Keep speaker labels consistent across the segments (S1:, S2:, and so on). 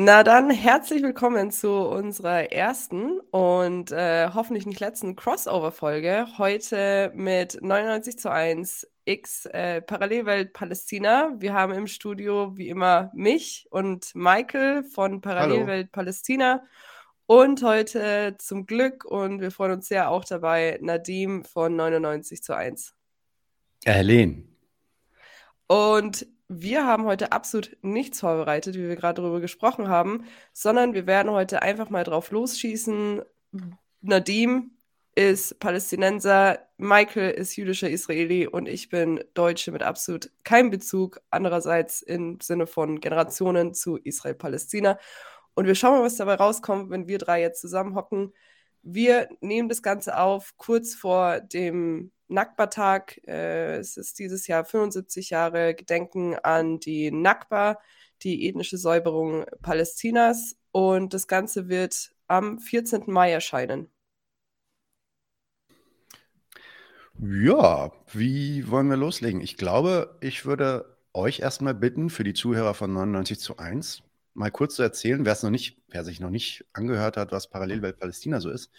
S1: Na dann, herzlich willkommen zu unserer ersten und äh, hoffentlich nicht letzten Crossover-Folge. Heute mit 99 zu 1 X äh, Parallelwelt Palästina. Wir haben im Studio wie immer mich und Michael von Parallelwelt Hallo. Palästina. Und heute zum Glück, und wir freuen uns sehr auch dabei, Nadim von 99 zu 1.
S2: Erlen.
S1: Und wir haben heute absolut nichts vorbereitet, wie wir gerade darüber gesprochen haben, sondern wir werden heute einfach mal drauf losschießen. Nadim ist Palästinenser, Michael ist jüdischer Israeli und ich bin Deutsche mit absolut keinem Bezug, andererseits im Sinne von Generationen zu Israel-Palästina. Und wir schauen mal, was dabei rauskommt, wenn wir drei jetzt zusammenhocken. Wir nehmen das Ganze auf kurz vor dem Nakba-Tag. Äh, es ist dieses Jahr 75 Jahre Gedenken an die Nakba, die ethnische Säuberung Palästinas. Und das Ganze wird am 14. Mai erscheinen.
S2: Ja, wie wollen wir loslegen? Ich glaube, ich würde euch erstmal bitten, für die Zuhörer von 99 zu 1, mal kurz zu erzählen, wer es noch nicht, wer sich noch nicht angehört hat, was Parallelwelt Palästina so ist,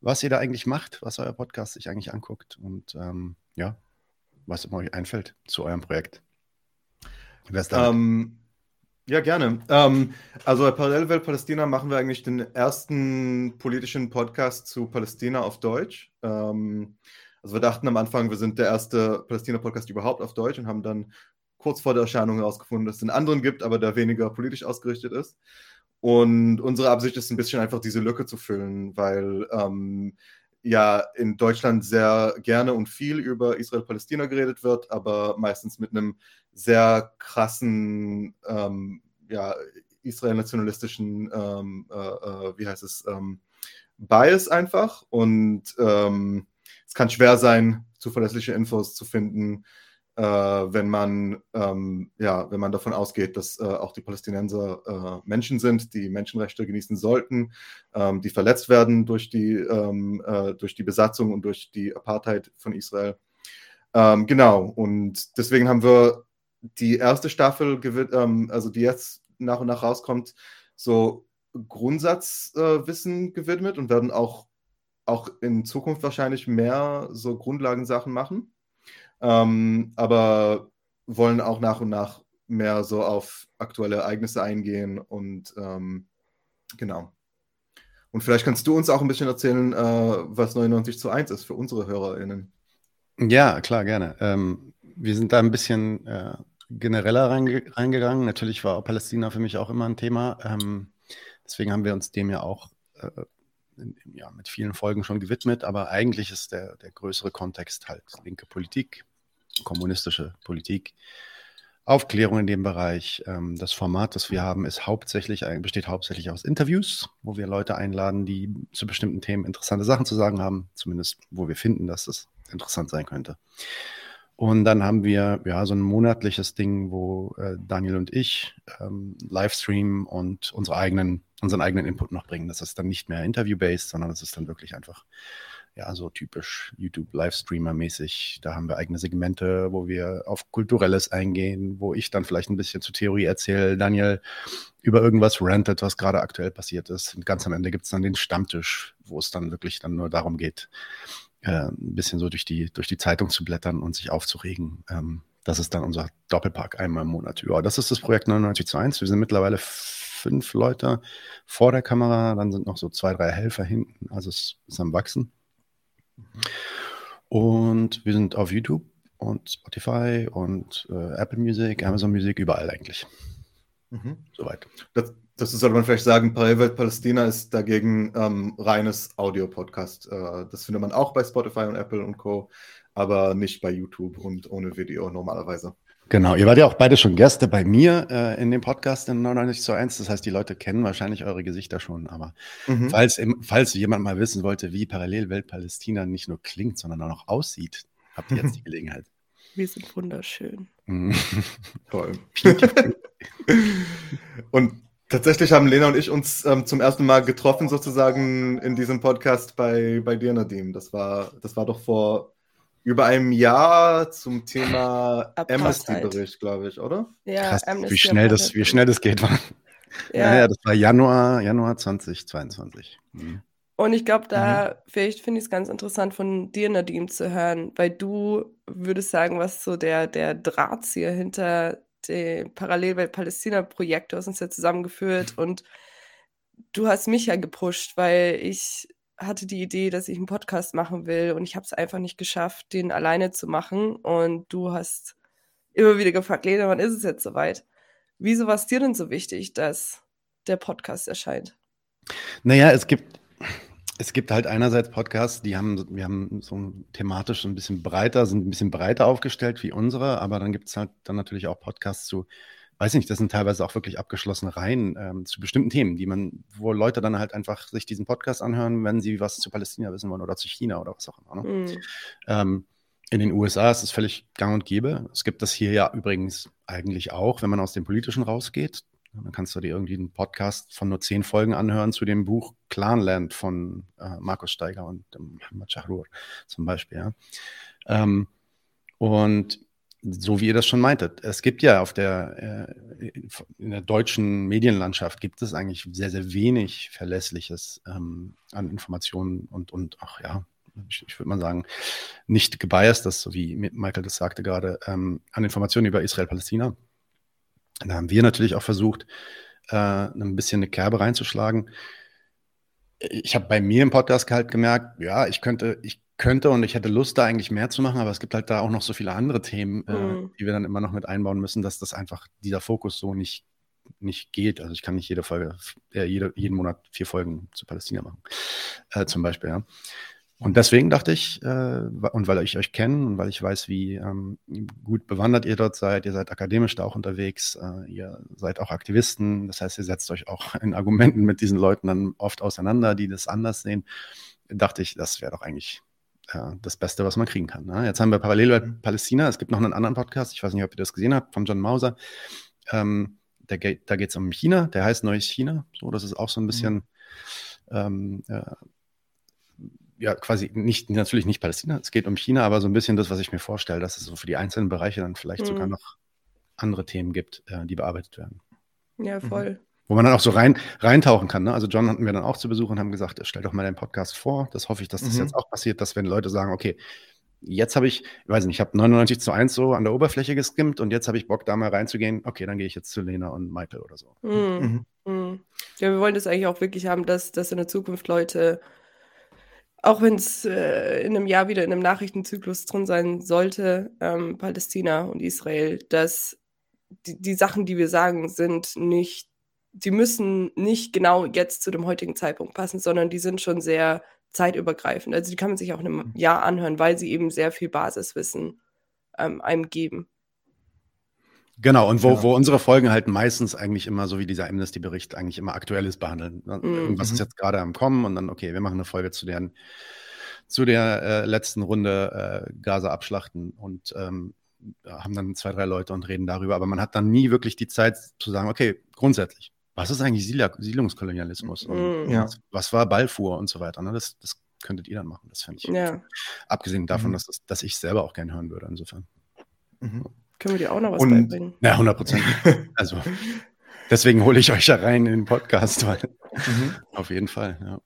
S2: was ihr da eigentlich macht, was euer Podcast sich eigentlich anguckt und ähm, ja, was euch einfällt zu eurem Projekt.
S3: Wer ist da? Ähm, ja, gerne. Ähm, also bei Parallelwelt Palästina machen wir eigentlich den ersten politischen Podcast zu Palästina auf Deutsch. Ähm, also wir dachten am Anfang, wir sind der erste Palästina-Podcast überhaupt auf Deutsch und haben dann kurz vor der Erscheinung herausgefunden, dass es einen anderen gibt, aber der weniger politisch ausgerichtet ist. Und unsere Absicht ist ein bisschen einfach diese Lücke zu füllen, weil ähm, ja in Deutschland sehr gerne und viel über Israel-Palästina geredet wird, aber meistens mit einem sehr krassen, ähm, ja, israel-nationalistischen, ähm, äh, äh, wie heißt es, ähm, Bias einfach. Und ähm, es kann schwer sein, zuverlässige Infos zu finden äh, wenn man ähm, ja, wenn man davon ausgeht, dass äh, auch die Palästinenser äh, Menschen sind, die Menschenrechte genießen sollten, ähm, die verletzt werden durch die ähm, äh, durch die Besatzung und durch die Apartheid von Israel. Ähm, genau. Und deswegen haben wir die erste Staffel, ähm, also die jetzt nach und nach rauskommt, so Grundsatzwissen äh, gewidmet und werden auch auch in Zukunft wahrscheinlich mehr so Grundlagensachen machen ähm, aber wollen auch nach und nach mehr so auf aktuelle Ereignisse eingehen und ähm, genau. Und vielleicht kannst du uns auch ein bisschen erzählen, äh, was 99 zu 1 ist für unsere HörerInnen.
S2: Ja, klar, gerne. Ähm, wir sind da ein bisschen äh, genereller reinge reingegangen. Natürlich war Palästina für mich auch immer ein Thema. Ähm, deswegen haben wir uns dem ja auch äh, ja, mit vielen Folgen schon gewidmet. Aber eigentlich ist der, der größere Kontext halt linke Politik, kommunistische Politik, Aufklärung in dem Bereich. Ähm, das Format, das wir haben, ist hauptsächlich, besteht hauptsächlich aus Interviews, wo wir Leute einladen, die zu bestimmten Themen interessante Sachen zu sagen haben, zumindest wo wir finden, dass es interessant sein könnte. Und dann haben wir ja so ein monatliches Ding, wo äh, Daniel und ich ähm, Livestream und unsere eigenen, unseren eigenen Input noch bringen. Das ist dann nicht mehr interview-based, sondern es ist dann wirklich einfach ja, so typisch YouTube-Livestreamer-mäßig. Da haben wir eigene Segmente, wo wir auf Kulturelles eingehen, wo ich dann vielleicht ein bisschen zur Theorie erzähle, Daniel über irgendwas rantet, was gerade aktuell passiert ist. Und ganz am Ende gibt es dann den Stammtisch, wo es dann wirklich dann nur darum geht, äh, ein bisschen so durch die, durch die Zeitung zu blättern und sich aufzuregen. Ähm, das ist dann unser Doppelpark einmal im Monat. Ja, das ist das Projekt 99 zu 1. Wir sind mittlerweile fünf Leute vor der Kamera, dann sind noch so zwei, drei Helfer hinten. Also es ist am Wachsen. Und wir sind auf YouTube und Spotify und äh, Apple Music, Amazon Music, überall eigentlich.
S3: Mhm. Soweit. Das, das sollte man vielleicht sagen, Parallelwelt Palästina ist dagegen ähm, reines Audio-Podcast. Äh, das findet man auch bei Spotify und Apple und Co., aber nicht bei YouTube und ohne Video normalerweise.
S2: Genau, ihr wart ja auch beide schon Gäste bei mir äh, in dem Podcast in 99 zu 1. Das heißt, die Leute kennen wahrscheinlich eure Gesichter schon. Aber mhm. falls, falls jemand mal wissen wollte, wie Parallelwelt Palästina nicht nur klingt, sondern auch noch aussieht, habt ihr jetzt die Gelegenheit.
S1: Wir sind wunderschön.
S3: Toll. und tatsächlich haben Lena und ich uns ähm, zum ersten Mal getroffen, sozusagen in diesem Podcast bei, bei dir, Nadim. Das war, das war doch vor über einem Jahr zum Thema Amnesty-Bericht, glaube ich, oder?
S2: Ja, Krass, wie, schnell das, wie schnell das geht. Ja. ja, das war Januar, Januar 2022.
S1: Mhm. Und ich glaube, da mhm. vielleicht finde ich es ganz interessant von dir, Nadim, zu hören, weil du würdest sagen, was so der, der Drahtzieher hinter dem Parallelwelt-Palästina-Projekt, du hast uns ja zusammengeführt und du hast mich ja gepusht, weil ich hatte die Idee, dass ich einen Podcast machen will und ich habe es einfach nicht geschafft, den alleine zu machen. Und du hast immer wieder gefragt, Lena, wann ist es jetzt soweit? Wieso war es dir denn so wichtig, dass der Podcast erscheint?
S2: Naja, es gibt, es gibt halt einerseits Podcasts, die haben, wir haben so thematisch ein bisschen breiter, sind ein bisschen breiter aufgestellt wie unsere, aber dann gibt es halt dann natürlich auch Podcasts zu weiß nicht, das sind teilweise auch wirklich abgeschlossene Reihen ähm, zu bestimmten Themen, die man, wo Leute dann halt einfach sich diesen Podcast anhören, wenn sie was zu Palästina wissen wollen oder zu China oder was auch immer. Ne? Mhm. Ähm, in den USA ist es völlig gang und gäbe. Es gibt das hier ja übrigens eigentlich auch, wenn man aus dem Politischen rausgeht. Dann kannst du dir irgendwie einen Podcast von nur zehn Folgen anhören zu dem Buch Clanland von äh, Markus Steiger und ähm, Mohammed Shahrur zum Beispiel. Ja. Ähm, und so wie ihr das schon meintet, es gibt ja auf der, äh, in der deutschen Medienlandschaft gibt es eigentlich sehr, sehr wenig Verlässliches ähm, an Informationen und, und ach ja, ich, ich würde mal sagen, nicht gebiastes, so wie Michael das sagte gerade, ähm, an Informationen über Israel-Palästina. Da haben wir natürlich auch versucht, äh, ein bisschen eine Kerbe reinzuschlagen. Ich habe bei mir im Podcast halt gemerkt, ja, ich könnte, ich könnte und ich hätte Lust, da eigentlich mehr zu machen, aber es gibt halt da auch noch so viele andere Themen, äh, mhm. äh, die wir dann immer noch mit einbauen müssen, dass das einfach dieser Fokus so nicht, nicht geht. Also ich kann nicht jede Folge, äh, jede, jeden Monat vier Folgen zu Palästina machen, äh, zum Beispiel. Ja. Und deswegen dachte ich, äh, und weil ich euch kenne und weil ich weiß, wie ähm, gut bewandert ihr dort seid, ihr seid akademisch da auch unterwegs, äh, ihr seid auch Aktivisten, das heißt, ihr setzt euch auch in Argumenten mit diesen Leuten dann oft auseinander, die das anders sehen, dachte ich, das wäre doch eigentlich ja, das Beste, was man kriegen kann. Ne? Jetzt haben wir parallel bei mhm. Palästina, es gibt noch einen anderen Podcast, ich weiß nicht, ob ihr das gesehen habt, von John Mauser. Ähm, da geht es um China, der heißt Neues China. So, das ist auch so ein bisschen, mhm. ähm, äh, ja, quasi nicht, natürlich nicht Palästina, es geht um China, aber so ein bisschen das, was ich mir vorstelle, dass es so für die einzelnen Bereiche dann vielleicht mhm. sogar noch andere Themen gibt, äh, die bearbeitet werden.
S1: Ja, mhm. voll. Mhm
S2: wo man dann auch so rein, reintauchen kann. Ne? Also John hatten wir dann auch zu Besuch und haben gesagt, stell doch mal deinen Podcast vor. Das hoffe ich, dass das mhm. jetzt auch passiert, dass wenn Leute sagen, okay, jetzt habe ich, ich weiß nicht, ich habe 99 zu 1 so an der Oberfläche geskimmt und jetzt habe ich Bock, da mal reinzugehen. Okay, dann gehe ich jetzt zu Lena und Michael oder so. Mhm.
S1: Mhm. Ja, wir wollen das eigentlich auch wirklich haben, dass, dass in der Zukunft Leute, auch wenn es äh, in einem Jahr wieder in einem Nachrichtenzyklus drin sein sollte, ähm, Palästina und Israel, dass die, die Sachen, die wir sagen, sind nicht die müssen nicht genau jetzt zu dem heutigen Zeitpunkt passen, sondern die sind schon sehr zeitübergreifend. Also die kann man sich auch in einem mhm. Jahr anhören, weil sie eben sehr viel Basiswissen ähm, einem geben.
S2: Genau, und wo, ja. wo unsere Folgen halt meistens eigentlich immer, so wie dieser Amnesty-Bericht, eigentlich immer Aktuelles behandeln. Ne? Mhm. Irgendwas ist mhm. jetzt gerade am Kommen und dann, okay, wir machen eine Folge zu, deren, zu der äh, letzten Runde äh, Gaza abschlachten und ähm, haben dann zwei, drei Leute und reden darüber. Aber man hat dann nie wirklich die Zeit zu sagen, okay, grundsätzlich, was ist eigentlich Siedlungskolonialismus? Und ja. was, was, war Ballfuhr und so weiter? Ne? Das, das könntet ihr dann machen. Das fände ich. Ja. Abgesehen davon, mhm. dass, das, dass ich selber auch gerne hören würde, insofern.
S1: Mhm. Können wir dir auch noch was und, beibringen?
S2: Ja, 100 Prozent. also, deswegen hole ich euch ja rein in den Podcast, weil mhm. auf jeden Fall, ja.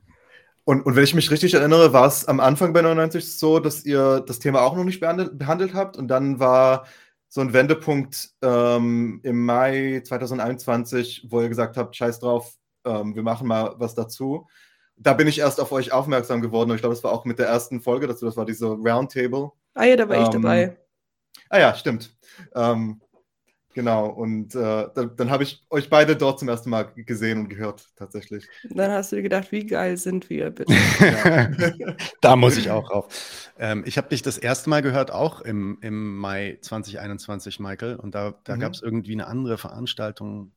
S3: Und, und wenn ich mich richtig erinnere, war es am Anfang bei 99 so, dass ihr das Thema auch noch nicht behandelt, behandelt habt und dann war so ein Wendepunkt ähm, im Mai 2021, wo ihr gesagt habt, scheiß drauf, ähm, wir machen mal was dazu. Da bin ich erst auf euch aufmerksam geworden und ich glaube, das war auch mit der ersten Folge dazu, das war diese Roundtable.
S1: Ah ja, da war ähm, ich dabei.
S3: Ah ja, stimmt. Ähm, Genau, und äh, dann, dann habe ich euch beide dort zum ersten Mal gesehen und gehört, tatsächlich.
S1: Dann hast du dir gedacht, wie geil sind wir, bitte.
S2: da muss ich auch rauf. Ähm, ich habe dich das erste Mal gehört, auch im, im Mai 2021, Michael, und da, da mhm. gab es irgendwie eine andere Veranstaltung.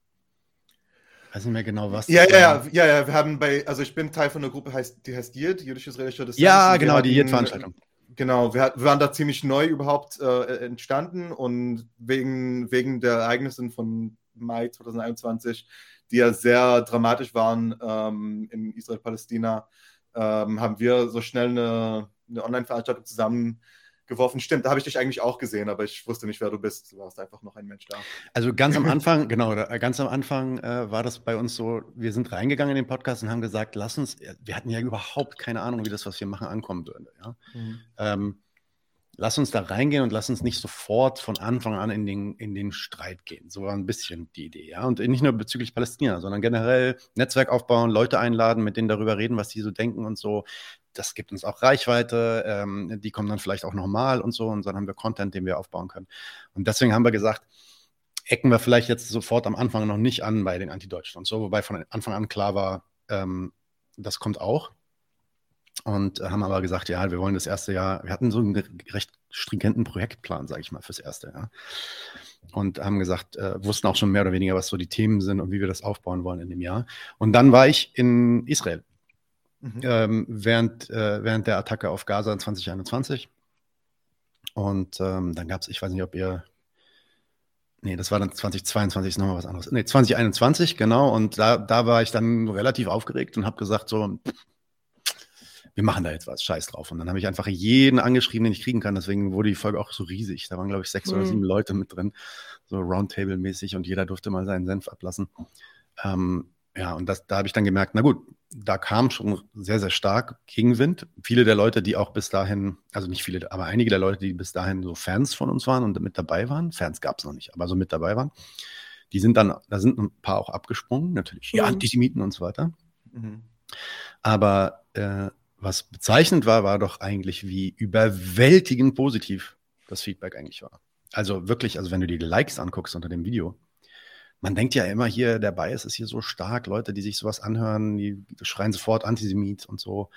S2: Ich weiß nicht mehr genau, was.
S3: Ja, ja, ja, ja, ja, wir haben bei, also ich bin Teil von einer Gruppe, die heißt JID, Jüdisches-Israelischer
S2: Distanz. Ja, genau, die JID-Veranstaltung.
S3: Genau, wir, wir, waren da ziemlich neu überhaupt äh, entstanden und wegen, wegen der Ereignisse von Mai 2021, die ja sehr dramatisch waren ähm, in Israel-Palästina, ähm, haben wir so schnell eine, eine Online-Veranstaltung zusammen geworfen. Stimmt, da habe ich dich eigentlich auch gesehen, aber ich wusste nicht, wer du bist. Du warst einfach noch ein Mensch da.
S2: Also ganz am Anfang, genau, ganz am Anfang äh, war das bei uns so, wir sind reingegangen in den Podcast und haben gesagt, lass uns, wir hatten ja überhaupt keine Ahnung, wie das, was wir machen, ankommen würde. Ja? Mhm. Ähm, lass uns da reingehen und lass uns nicht sofort von Anfang an in den, in den Streit gehen. So war ein bisschen die Idee, ja. Und nicht nur bezüglich Palästina, sondern generell Netzwerk aufbauen, Leute einladen, mit denen darüber reden, was die so denken und so. Das gibt uns auch Reichweite, ähm, die kommen dann vielleicht auch nochmal und so, und dann haben wir Content, den wir aufbauen können. Und deswegen haben wir gesagt, ecken wir vielleicht jetzt sofort am Anfang noch nicht an bei den Anti-Deutschen und so, wobei von Anfang an klar war, ähm, das kommt auch und haben aber gesagt, ja, wir wollen das erste Jahr, wir hatten so einen recht stringenten Projektplan, sage ich mal, fürs erste Jahr. Und haben gesagt, äh, wussten auch schon mehr oder weniger, was so die Themen sind und wie wir das aufbauen wollen in dem Jahr. Und dann war ich in Israel mhm. ähm, während, äh, während der Attacke auf Gaza 2021. Und ähm, dann gab es, ich weiß nicht, ob ihr Nee, das war dann 2022, ist nochmal was anderes. Nee, 2021, genau. Und da, da war ich dann relativ aufgeregt und habe gesagt, so, wir machen da jetzt was, scheiß drauf. Und dann habe ich einfach jeden angeschrieben, den ich kriegen kann. Deswegen wurde die Folge auch so riesig. Da waren, glaube ich, sechs mhm. oder sieben Leute mit drin, so Roundtable-mäßig und jeder durfte mal seinen Senf ablassen. Ähm, ja, und das, da habe ich dann gemerkt, na gut, da kam schon sehr, sehr stark Gegenwind. Viele der Leute, die auch bis dahin, also nicht viele, aber einige der Leute, die bis dahin so Fans von uns waren und mit dabei waren, Fans gab es noch nicht, aber so mit dabei waren, die sind dann, da sind ein paar auch abgesprungen, natürlich, ja, mhm. Antisemiten und so weiter. Mhm. Aber äh, was bezeichnend war, war doch eigentlich, wie überwältigend positiv das Feedback eigentlich war. Also wirklich, also wenn du die Likes anguckst unter dem Video, man denkt ja immer hier, der Bias ist hier so stark, Leute, die sich sowas anhören, die schreien sofort Antisemit und so.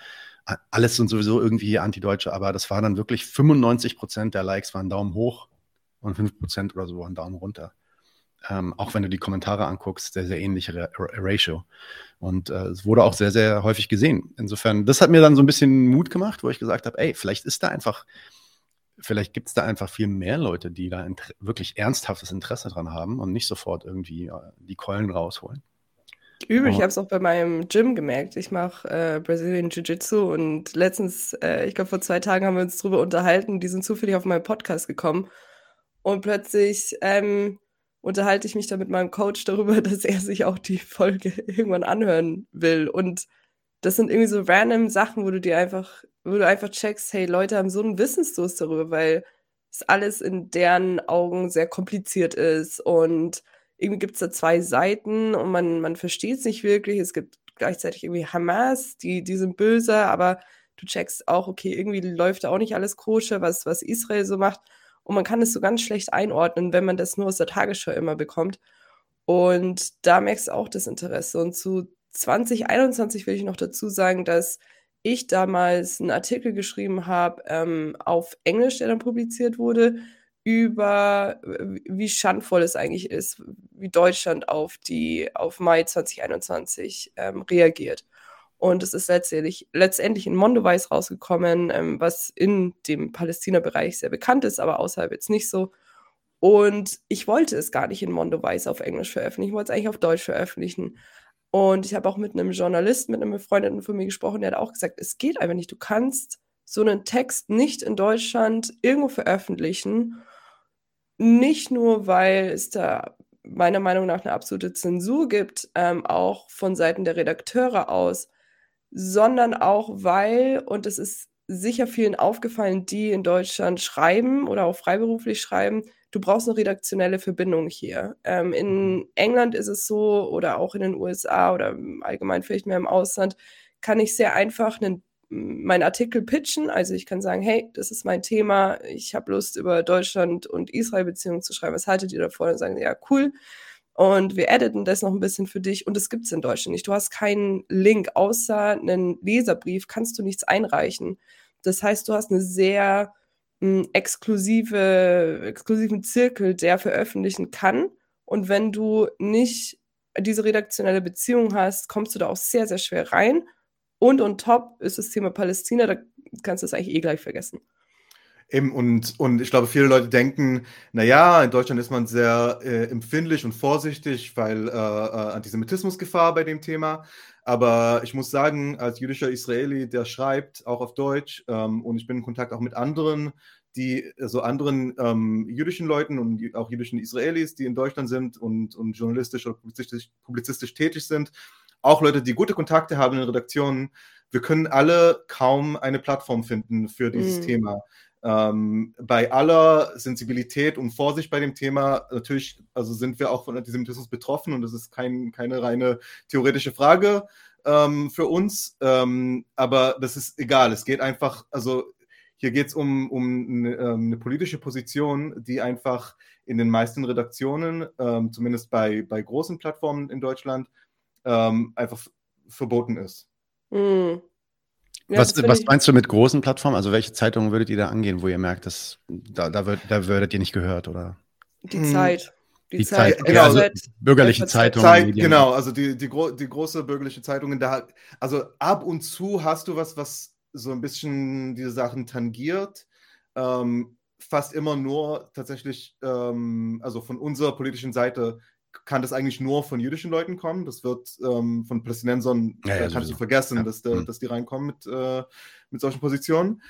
S2: Alles sind sowieso irgendwie Antideutsche, aber das war dann wirklich 95 Prozent der Likes waren Daumen hoch und 5 Prozent oder so waren Daumen runter. Ähm, auch wenn du die Kommentare anguckst, sehr, sehr ähnliche Ratio. Und äh, es wurde auch sehr, sehr häufig gesehen. Insofern, das hat mir dann so ein bisschen Mut gemacht, wo ich gesagt habe, ey, vielleicht ist da einfach, vielleicht gibt es da einfach viel mehr Leute, die da wirklich ernsthaftes Interesse dran haben und nicht sofort irgendwie äh, die Keulen rausholen.
S1: Übel, ich habe es auch bei meinem Gym gemerkt. Ich mache äh, Brazilian Jiu-Jitsu und letztens, äh, ich glaube vor zwei Tagen haben wir uns darüber unterhalten, die sind zufällig auf meinen Podcast gekommen und plötzlich ähm, unterhalte ich mich da mit meinem Coach darüber, dass er sich auch die Folge irgendwann anhören will. Und das sind irgendwie so random Sachen, wo du dir einfach, wo du einfach checkst, hey, Leute haben so einen Wissensdurst darüber, weil es alles in deren Augen sehr kompliziert ist und irgendwie gibt es da zwei Seiten und man, man versteht es nicht wirklich. Es gibt gleichzeitig irgendwie Hamas, die, die sind böse, aber du checkst auch, okay, irgendwie läuft da auch nicht alles koscher, was, was Israel so macht. Und man kann es so ganz schlecht einordnen, wenn man das nur aus der Tagesschau immer bekommt. Und da merkst du auch das Interesse. Und zu 2021 will ich noch dazu sagen, dass ich damals einen Artikel geschrieben habe ähm, auf Englisch, der dann publiziert wurde, über wie schandvoll es eigentlich ist, wie Deutschland auf die auf Mai 2021 ähm, reagiert. Und es ist letztendlich, letztendlich in Mondoweiß rausgekommen, ähm, was in dem Palästina-Bereich sehr bekannt ist, aber außerhalb jetzt nicht so. Und ich wollte es gar nicht in Mondoweiß auf Englisch veröffentlichen, ich wollte es eigentlich auf Deutsch veröffentlichen. Und ich habe auch mit einem Journalisten, mit einem Befreundeten von mir gesprochen, der hat auch gesagt, es geht einfach nicht. Du kannst so einen Text nicht in Deutschland irgendwo veröffentlichen. Nicht nur, weil es da meiner Meinung nach eine absolute Zensur gibt, ähm, auch von Seiten der Redakteure aus, sondern auch weil, und es ist sicher vielen aufgefallen, die in Deutschland schreiben oder auch freiberuflich schreiben, du brauchst eine redaktionelle Verbindung hier. Ähm, in mhm. England ist es so oder auch in den USA oder allgemein vielleicht mehr im Ausland, kann ich sehr einfach einen, meinen Artikel pitchen. Also ich kann sagen, hey, das ist mein Thema, ich habe Lust über Deutschland und Israel Beziehungen zu schreiben. Was haltet ihr davon? Und sagen, ja, cool und wir editen das noch ein bisschen für dich und das gibt es in Deutschland nicht. Du hast keinen Link, außer einen Leserbrief kannst du nichts einreichen. Das heißt, du hast eine sehr mh, exklusive, exklusiven Zirkel, der veröffentlichen kann. Und wenn du nicht diese redaktionelle Beziehung hast, kommst du da auch sehr, sehr schwer rein. Und on top ist das Thema Palästina, da kannst du es eigentlich eh gleich vergessen.
S3: Und, und ich glaube, viele Leute denken, naja, in Deutschland ist man sehr äh, empfindlich und vorsichtig, weil äh, äh, Antisemitismusgefahr bei dem Thema. Aber ich muss sagen, als jüdischer Israeli, der schreibt, auch auf Deutsch, ähm, und ich bin in Kontakt auch mit anderen die so also anderen ähm, jüdischen Leuten und auch jüdischen Israelis, die in Deutschland sind und, und journalistisch oder publizistisch, publizistisch tätig sind, auch Leute, die gute Kontakte haben in Redaktionen. Wir können alle kaum eine Plattform finden für dieses mhm. Thema. Ähm, bei aller Sensibilität und Vorsicht bei dem Thema, natürlich, also sind wir auch von Antisemitismus betroffen und das ist kein, keine reine theoretische Frage ähm, für uns, ähm, aber das ist egal. Es geht einfach, also hier geht es um, um eine, ähm, eine, politische Position, die einfach in den meisten Redaktionen, ähm, zumindest bei, bei großen Plattformen in Deutschland, ähm, einfach verboten ist. Mhm.
S2: Ja, was, was meinst du mit großen Plattformen? Also welche Zeitungen würdet ihr da angehen, wo ihr merkt, dass da, da, wird, da würdet ihr nicht gehört? Oder?
S1: Die hm. Zeit.
S2: Die, die Zeit, Zeit, genau, also bürgerliche Zeitungen.
S3: Zeit, genau, also die, die, gro die große bürgerliche Zeitungen, da, also ab und zu hast du was, was so ein bisschen diese Sachen tangiert. Ähm, fast immer nur tatsächlich, ähm, also von unserer politischen Seite kann das eigentlich nur von jüdischen Leuten kommen. Das wird ähm, von Palästinensern, ja, ja, kannst du vergessen, ja. dass, mhm. dass die reinkommen mit, äh, mit solchen Positionen.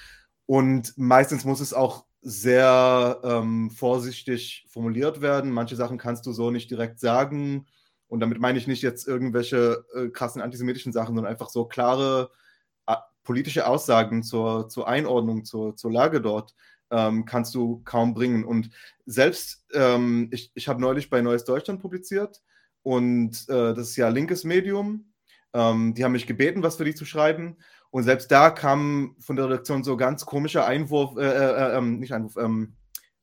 S3: Und meistens muss es auch sehr ähm, vorsichtig formuliert werden. Manche Sachen kannst du so nicht direkt sagen. Und damit meine ich nicht jetzt irgendwelche äh, krassen antisemitischen Sachen, sondern einfach so klare äh, politische Aussagen zur, zur Einordnung, zur, zur Lage dort ähm, kannst du kaum bringen. Und selbst, ähm, ich, ich habe neulich bei Neues Deutschland publiziert und äh, das ist ja linkes Medium. Ähm, die haben mich gebeten, was für die zu schreiben. Und selbst da kam von der Redaktion so ganz komischer Einwurf, äh, äh, äh ähm, nicht Einwurf, ähm,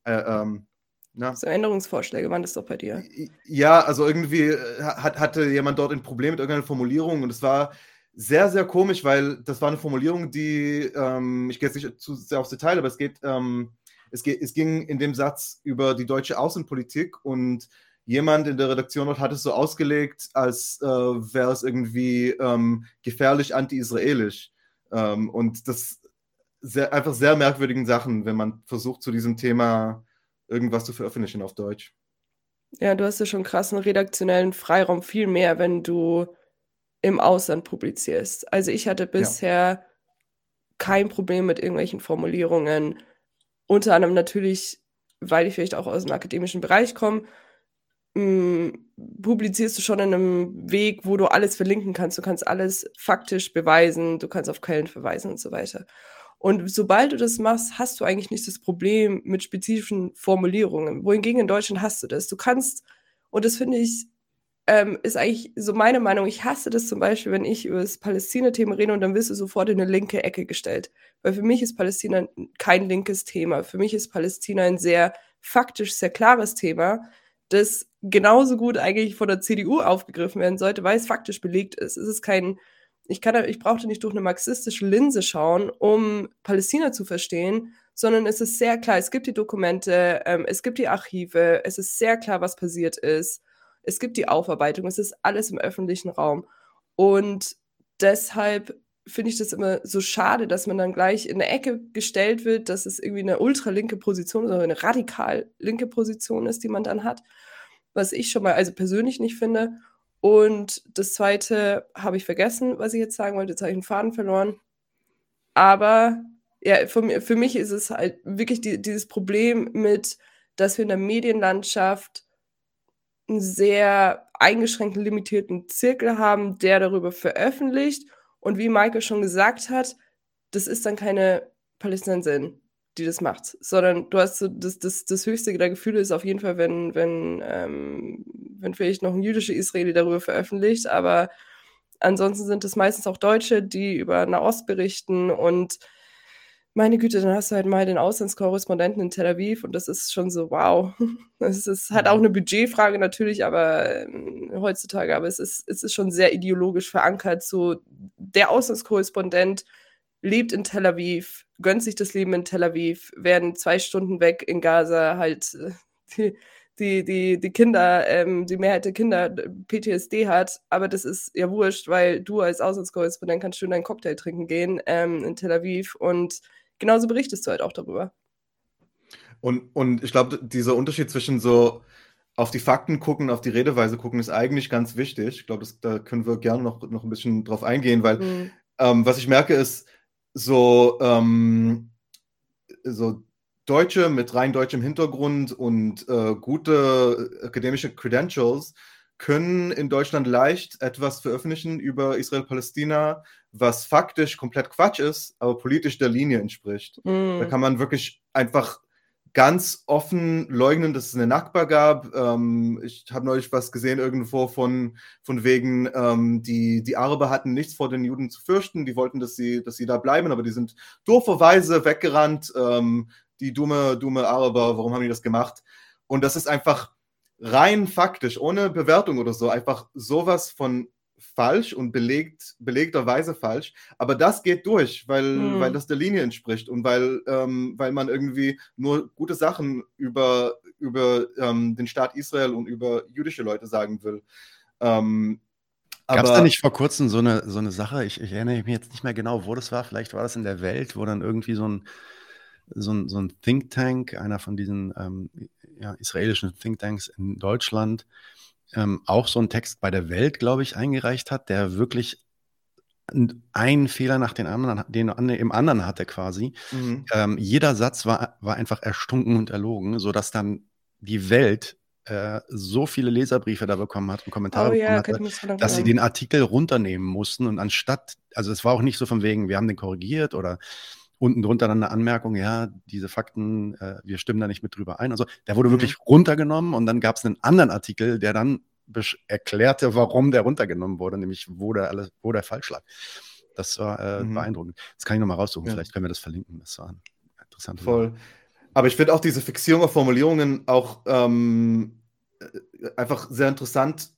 S3: äh, ähm,
S1: na? So Änderungsvorschläge waren das doch bei dir.
S3: Ja, also irgendwie äh, hat, hatte jemand dort ein Problem mit irgendeiner Formulierung und es war sehr, sehr komisch, weil das war eine Formulierung, die, ähm, ich gehe jetzt nicht zu sehr aufs Detail, aber es geht, ähm, es geht, es ging in dem Satz über die deutsche Außenpolitik und jemand in der Redaktion dort hat es so ausgelegt, als äh, wäre es irgendwie ähm, gefährlich anti-israelisch. Ähm, und das sehr, einfach sehr merkwürdigen Sachen, wenn man versucht, zu diesem Thema irgendwas zu veröffentlichen auf Deutsch.
S1: Ja, du hast ja schon krassen redaktionellen Freiraum, viel mehr, wenn du im Ausland publizierst. Also ich hatte bisher ja. kein Problem mit irgendwelchen Formulierungen. Unter anderem natürlich, weil ich vielleicht auch aus dem akademischen Bereich komme, mm, publizierst du schon in einem Weg, wo du alles verlinken kannst. Du kannst alles faktisch beweisen, du kannst auf Quellen verweisen und so weiter. Und sobald du das machst, hast du eigentlich nicht das Problem mit spezifischen Formulierungen. Wohingegen in Deutschland hast du das. Du kannst, und das finde ich ähm, ist eigentlich so meine Meinung. Ich hasse das zum Beispiel, wenn ich über das Palästina-Thema rede und dann wirst du sofort in eine linke Ecke gestellt. Weil für mich ist Palästina kein linkes Thema. Für mich ist Palästina ein sehr faktisch, sehr klares Thema, das genauso gut eigentlich von der CDU aufgegriffen werden sollte, weil es faktisch belegt ist. Es ist kein, ich kann, ich brauchte nicht durch eine marxistische Linse schauen, um Palästina zu verstehen, sondern es ist sehr klar, es gibt die Dokumente, ähm, es gibt die Archive, es ist sehr klar, was passiert ist es gibt die Aufarbeitung, es ist alles im öffentlichen Raum. Und deshalb finde ich das immer so schade, dass man dann gleich in eine Ecke gestellt wird, dass es irgendwie eine ultralinke Position oder eine radikal linke Position ist, die man dann hat. Was ich schon mal also persönlich nicht finde. Und das zweite habe ich vergessen, was ich jetzt sagen wollte. Jetzt habe ich einen Faden verloren. Aber ja, für, für mich ist es halt wirklich die, dieses Problem mit, dass wir in der Medienlandschaft einen sehr eingeschränkten, limitierten Zirkel haben, der darüber veröffentlicht. Und wie Michael schon gesagt hat, das ist dann keine Palästinenserin, die das macht, sondern du hast so das, das, das höchste der Gefühle ist auf jeden Fall, wenn, wenn, ähm, wenn vielleicht noch ein jüdischer Israeli darüber veröffentlicht, aber ansonsten sind es meistens auch Deutsche, die über Nahost berichten und meine Güte, dann hast du halt mal den Auslandskorrespondenten in Tel Aviv und das ist schon so, wow. Das ist halt auch eine Budgetfrage natürlich, aber äh, heutzutage, aber es ist, es ist schon sehr ideologisch verankert. So, der Auslandskorrespondent lebt in Tel Aviv, gönnt sich das Leben in Tel Aviv, werden zwei Stunden weg in Gaza halt äh, die, die, die, die Kinder, ähm, die Mehrheit der Kinder PTSD hat, aber das ist ja wurscht, weil du als Auslandskorrespondent kannst schön einen Cocktail trinken gehen ähm, in Tel Aviv und genauso berichtest du halt auch darüber.
S3: Und, und ich glaube, dieser Unterschied zwischen so auf die Fakten gucken, auf die Redeweise gucken, ist eigentlich ganz wichtig. Ich glaube, da können wir gerne noch, noch ein bisschen drauf eingehen, weil mhm. ähm, was ich merke ist, so, ähm, so Deutsche mit rein deutschem Hintergrund und äh, gute akademische Credentials können in Deutschland leicht etwas veröffentlichen über Israel-Palästina, was faktisch komplett Quatsch ist, aber politisch der Linie entspricht. Mm. Da kann man wirklich einfach ganz offen leugnen, dass es eine Nakba gab. Ähm, ich habe neulich was gesehen irgendwo von, von wegen, ähm, die, die Araber hatten nichts vor den Juden zu fürchten. Die wollten, dass sie, dass sie da bleiben, aber die sind dooferweise weggerannt. Ähm, die dumme, dumme Araber, warum haben die das gemacht? Und das ist einfach rein faktisch, ohne Bewertung oder so, einfach sowas von falsch und belegt, belegterweise falsch. Aber das geht durch, weil, mhm. weil das der Linie entspricht und weil, ähm, weil man irgendwie nur gute Sachen über, über ähm, den Staat Israel und über jüdische Leute sagen will. Ähm,
S2: Gab es da nicht vor kurzem so eine, so eine Sache, ich, ich, erinnere mich jetzt nicht mehr genau, wo das war, vielleicht war das in der Welt, wo dann irgendwie so ein, so ein, so ein Think Tank, einer von diesen ähm, ja, israelischen Thinktanks in Deutschland, ähm, auch so einen Text bei der Welt, glaube ich, eingereicht hat, der wirklich einen Fehler nach den anderen, den im anderen hatte quasi. Mhm. Ähm, jeder Satz war, war einfach erstunken und erlogen, sodass dann die Welt äh, so viele Leserbriefe da bekommen hat und Kommentare oh, ja, bekommen hatte, dass sie den Artikel runternehmen mussten und anstatt, also es war auch nicht so von wegen, wir haben den korrigiert oder unten drunter dann eine Anmerkung, ja, diese Fakten, äh, wir stimmen da nicht mit drüber ein. Also der wurde mhm. wirklich runtergenommen und dann gab es einen anderen Artikel, der dann erklärte, warum der runtergenommen wurde, nämlich wo der, alles, wo der falsch lag. Das war äh, mhm. beeindruckend. Das kann ich nochmal raussuchen, ja. vielleicht können wir das verlinken. Das war interessant.
S3: Voll. Aber ich finde auch diese Fixierung auf Formulierungen auch ähm, äh, einfach sehr interessant,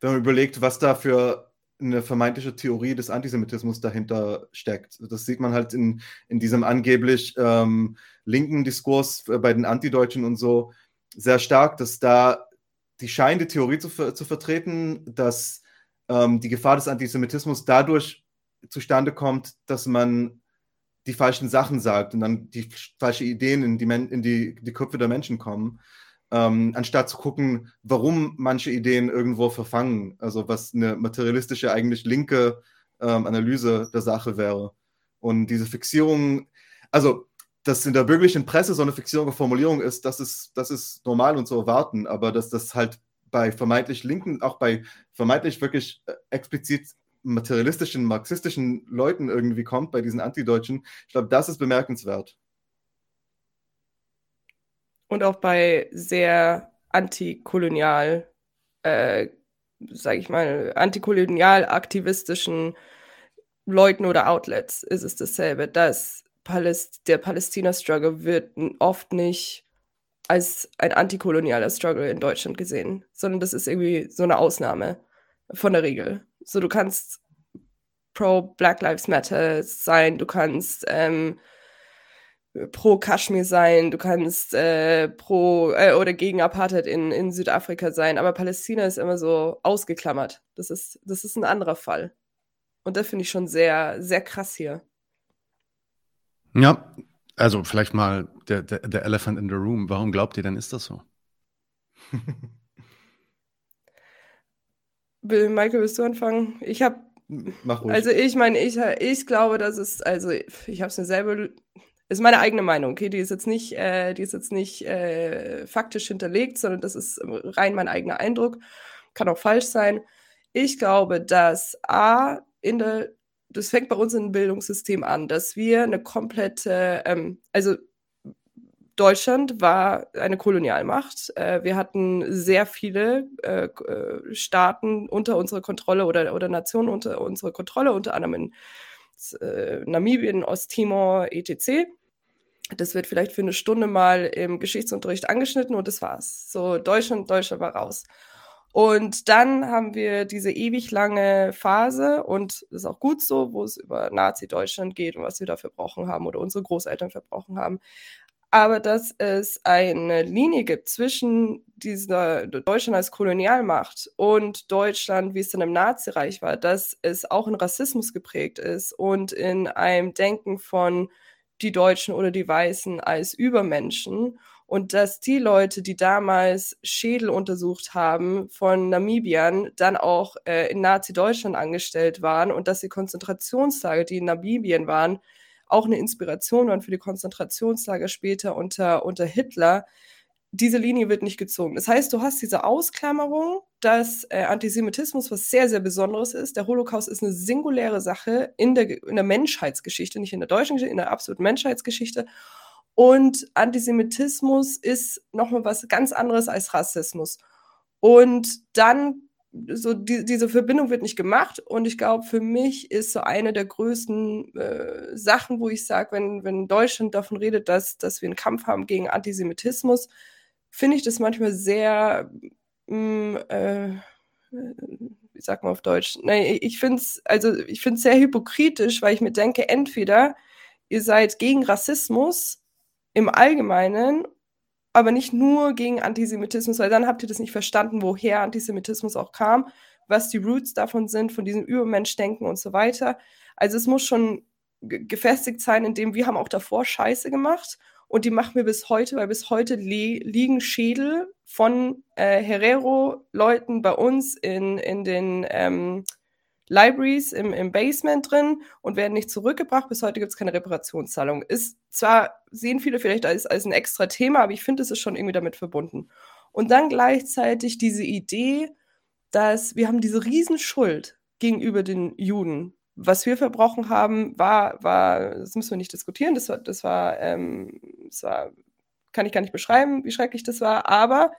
S3: wenn man überlegt, was da für eine vermeintliche Theorie des Antisemitismus dahinter steckt. Das sieht man halt in, in diesem angeblich ähm, linken Diskurs bei den Antideutschen und so sehr stark, dass da die scheint Theorie zu, zu vertreten, dass ähm, die Gefahr des Antisemitismus dadurch zustande kommt, dass man die falschen Sachen sagt und dann die falschen Ideen in die, in die, die Köpfe der Menschen kommen ähm, anstatt zu gucken, warum manche Ideen irgendwo verfangen. Also was eine materialistische, eigentlich linke ähm, Analyse der Sache wäre. Und diese Fixierung, also dass in der bürgerlichen Presse so eine Fixierung auf Formulierung ist, das ist, das ist normal und zu erwarten, aber dass das halt bei vermeintlich linken, auch bei vermeintlich wirklich äh, explizit materialistischen, marxistischen Leuten irgendwie kommt, bei diesen Antideutschen, ich glaube, das ist bemerkenswert
S1: und auch bei sehr antikolonial, äh, sage ich mal, antikolonial aktivistischen Leuten oder Outlets ist es dasselbe. Das Paläst der Palästina-Struggle wird oft nicht als ein antikolonialer Struggle in Deutschland gesehen, sondern das ist irgendwie so eine Ausnahme von der Regel. So, du kannst pro Black Lives Matter sein, du kannst ähm, pro Kaschmir sein, du kannst äh, pro äh, oder gegen Apartheid in, in Südafrika sein, aber Palästina ist immer so ausgeklammert. Das ist, das ist ein anderer Fall. Und das finde ich schon sehr, sehr krass hier.
S2: Ja, also vielleicht mal der, der, der Elephant in the Room. Warum glaubt ihr denn, ist das so?
S1: Michael, willst du anfangen? Ich habe Mach ruhig. Also ich meine, ich, ich glaube, dass es, also ich habe es mir selber ist meine eigene Meinung, okay? Die ist jetzt nicht, äh, die ist jetzt nicht äh, faktisch hinterlegt, sondern das ist rein mein eigener Eindruck. Kann auch falsch sein. Ich glaube, dass A, in der, das fängt bei uns im Bildungssystem an, dass wir eine komplette, ähm, also Deutschland war eine Kolonialmacht. Äh, wir hatten sehr viele äh, Staaten unter unserer Kontrolle oder, oder Nationen unter unserer Kontrolle, unter anderem in äh, Namibien, Osttimor, etc. Das wird vielleicht für eine Stunde mal im Geschichtsunterricht angeschnitten und das war's. So, Deutschland, Deutschland war raus. Und dann haben wir diese ewig lange Phase und das ist auch gut so, wo es über Nazi-Deutschland geht und was wir da verbrochen haben oder unsere Großeltern verbrochen haben. Aber dass es eine Linie gibt zwischen dieser Deutschland als Kolonialmacht und Deutschland, wie es dann im Nazireich war, dass es auch in Rassismus geprägt ist und in einem Denken von die Deutschen oder die Weißen als Übermenschen. Und dass die Leute, die damals Schädel untersucht haben von Namibiern, dann auch äh, in Nazi-Deutschland angestellt waren und dass die Konzentrationslager, die in Namibien waren, auch eine Inspiration waren für die Konzentrationslager später unter, unter Hitler, diese Linie wird nicht gezogen. Das heißt, du hast diese Ausklammerung, dass äh, Antisemitismus was sehr, sehr Besonderes ist. Der Holocaust ist eine singuläre Sache in der, in der Menschheitsgeschichte, nicht in der deutschen Geschichte, in der absoluten Menschheitsgeschichte. Und Antisemitismus ist nochmal was ganz anderes als Rassismus. Und dann, so die, diese Verbindung wird nicht gemacht. Und ich glaube, für mich ist so eine der größten äh, Sachen, wo ich sage, wenn, wenn Deutschland davon redet, dass, dass wir einen Kampf haben gegen Antisemitismus, finde ich das manchmal sehr, mh, mm, äh, wie sagt man auf Deutsch? Nee, ich finde es also sehr hypokritisch, weil ich mir denke, entweder ihr seid gegen Rassismus im Allgemeinen, aber nicht nur gegen Antisemitismus, weil dann habt ihr das nicht verstanden, woher Antisemitismus auch kam, was die Roots davon sind, von diesem Übermenschdenken und so weiter. Also es muss schon gefestigt sein, indem wir haben auch davor Scheiße gemacht und die machen wir bis heute, weil bis heute li liegen Schädel von äh, Herero-Leuten bei uns in, in den ähm, Libraries im, im Basement drin und werden nicht zurückgebracht. Bis heute gibt es keine Reparationszahlung. Ist zwar, sehen viele vielleicht als, als ein extra Thema, aber ich finde, es ist schon irgendwie damit verbunden. Und dann gleichzeitig diese Idee, dass wir haben diese Riesenschuld gegenüber den Juden was wir verbrochen haben, war, war, das müssen wir nicht diskutieren, das war, das war, ähm, das war, kann ich gar nicht beschreiben, wie schrecklich das war, aber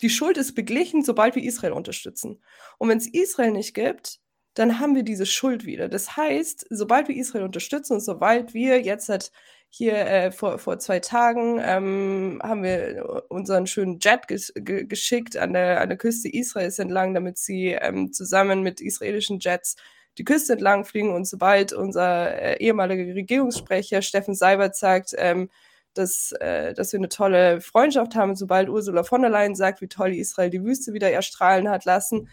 S1: die Schuld ist beglichen, sobald wir Israel unterstützen. Und wenn es Israel nicht gibt, dann haben wir diese Schuld wieder. Das heißt, sobald wir Israel unterstützen und sobald wir jetzt halt hier äh, vor, vor zwei Tagen ähm, haben wir unseren schönen Jet ges geschickt an der, an der Küste Israels entlang, damit sie ähm, zusammen mit israelischen Jets die Küste entlang fliegen und sobald unser äh, ehemaliger Regierungssprecher Steffen Seibert sagt, ähm, dass, äh, dass wir eine tolle Freundschaft haben, sobald Ursula von der Leyen sagt, wie toll Israel die Wüste wieder erstrahlen hat lassen,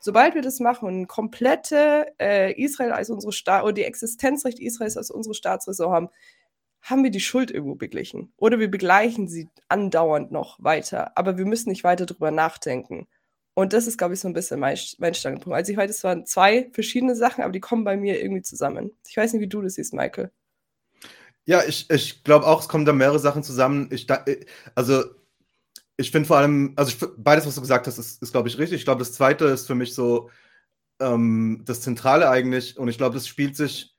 S1: sobald wir das machen komplette äh, Israel als unsere Staat oder die Existenzrecht Israels als unsere Staatsräson haben, haben wir die Schuld irgendwo beglichen. Oder wir begleichen sie andauernd noch weiter, aber wir müssen nicht weiter drüber nachdenken. Und das ist, glaube ich, so ein bisschen mein, mein Standpunkt. Also ich weiß, es waren zwei verschiedene Sachen, aber die kommen bei mir irgendwie zusammen. Ich weiß nicht, wie du das siehst, Michael.
S3: Ja, ich, ich glaube auch, es kommen da mehrere Sachen zusammen. Ich, äh, also ich finde vor allem, also ich, beides, was du gesagt hast, ist, ist glaube ich, richtig. Ich glaube, das Zweite ist für mich so ähm, das Zentrale eigentlich. Und ich glaube, das spielt sich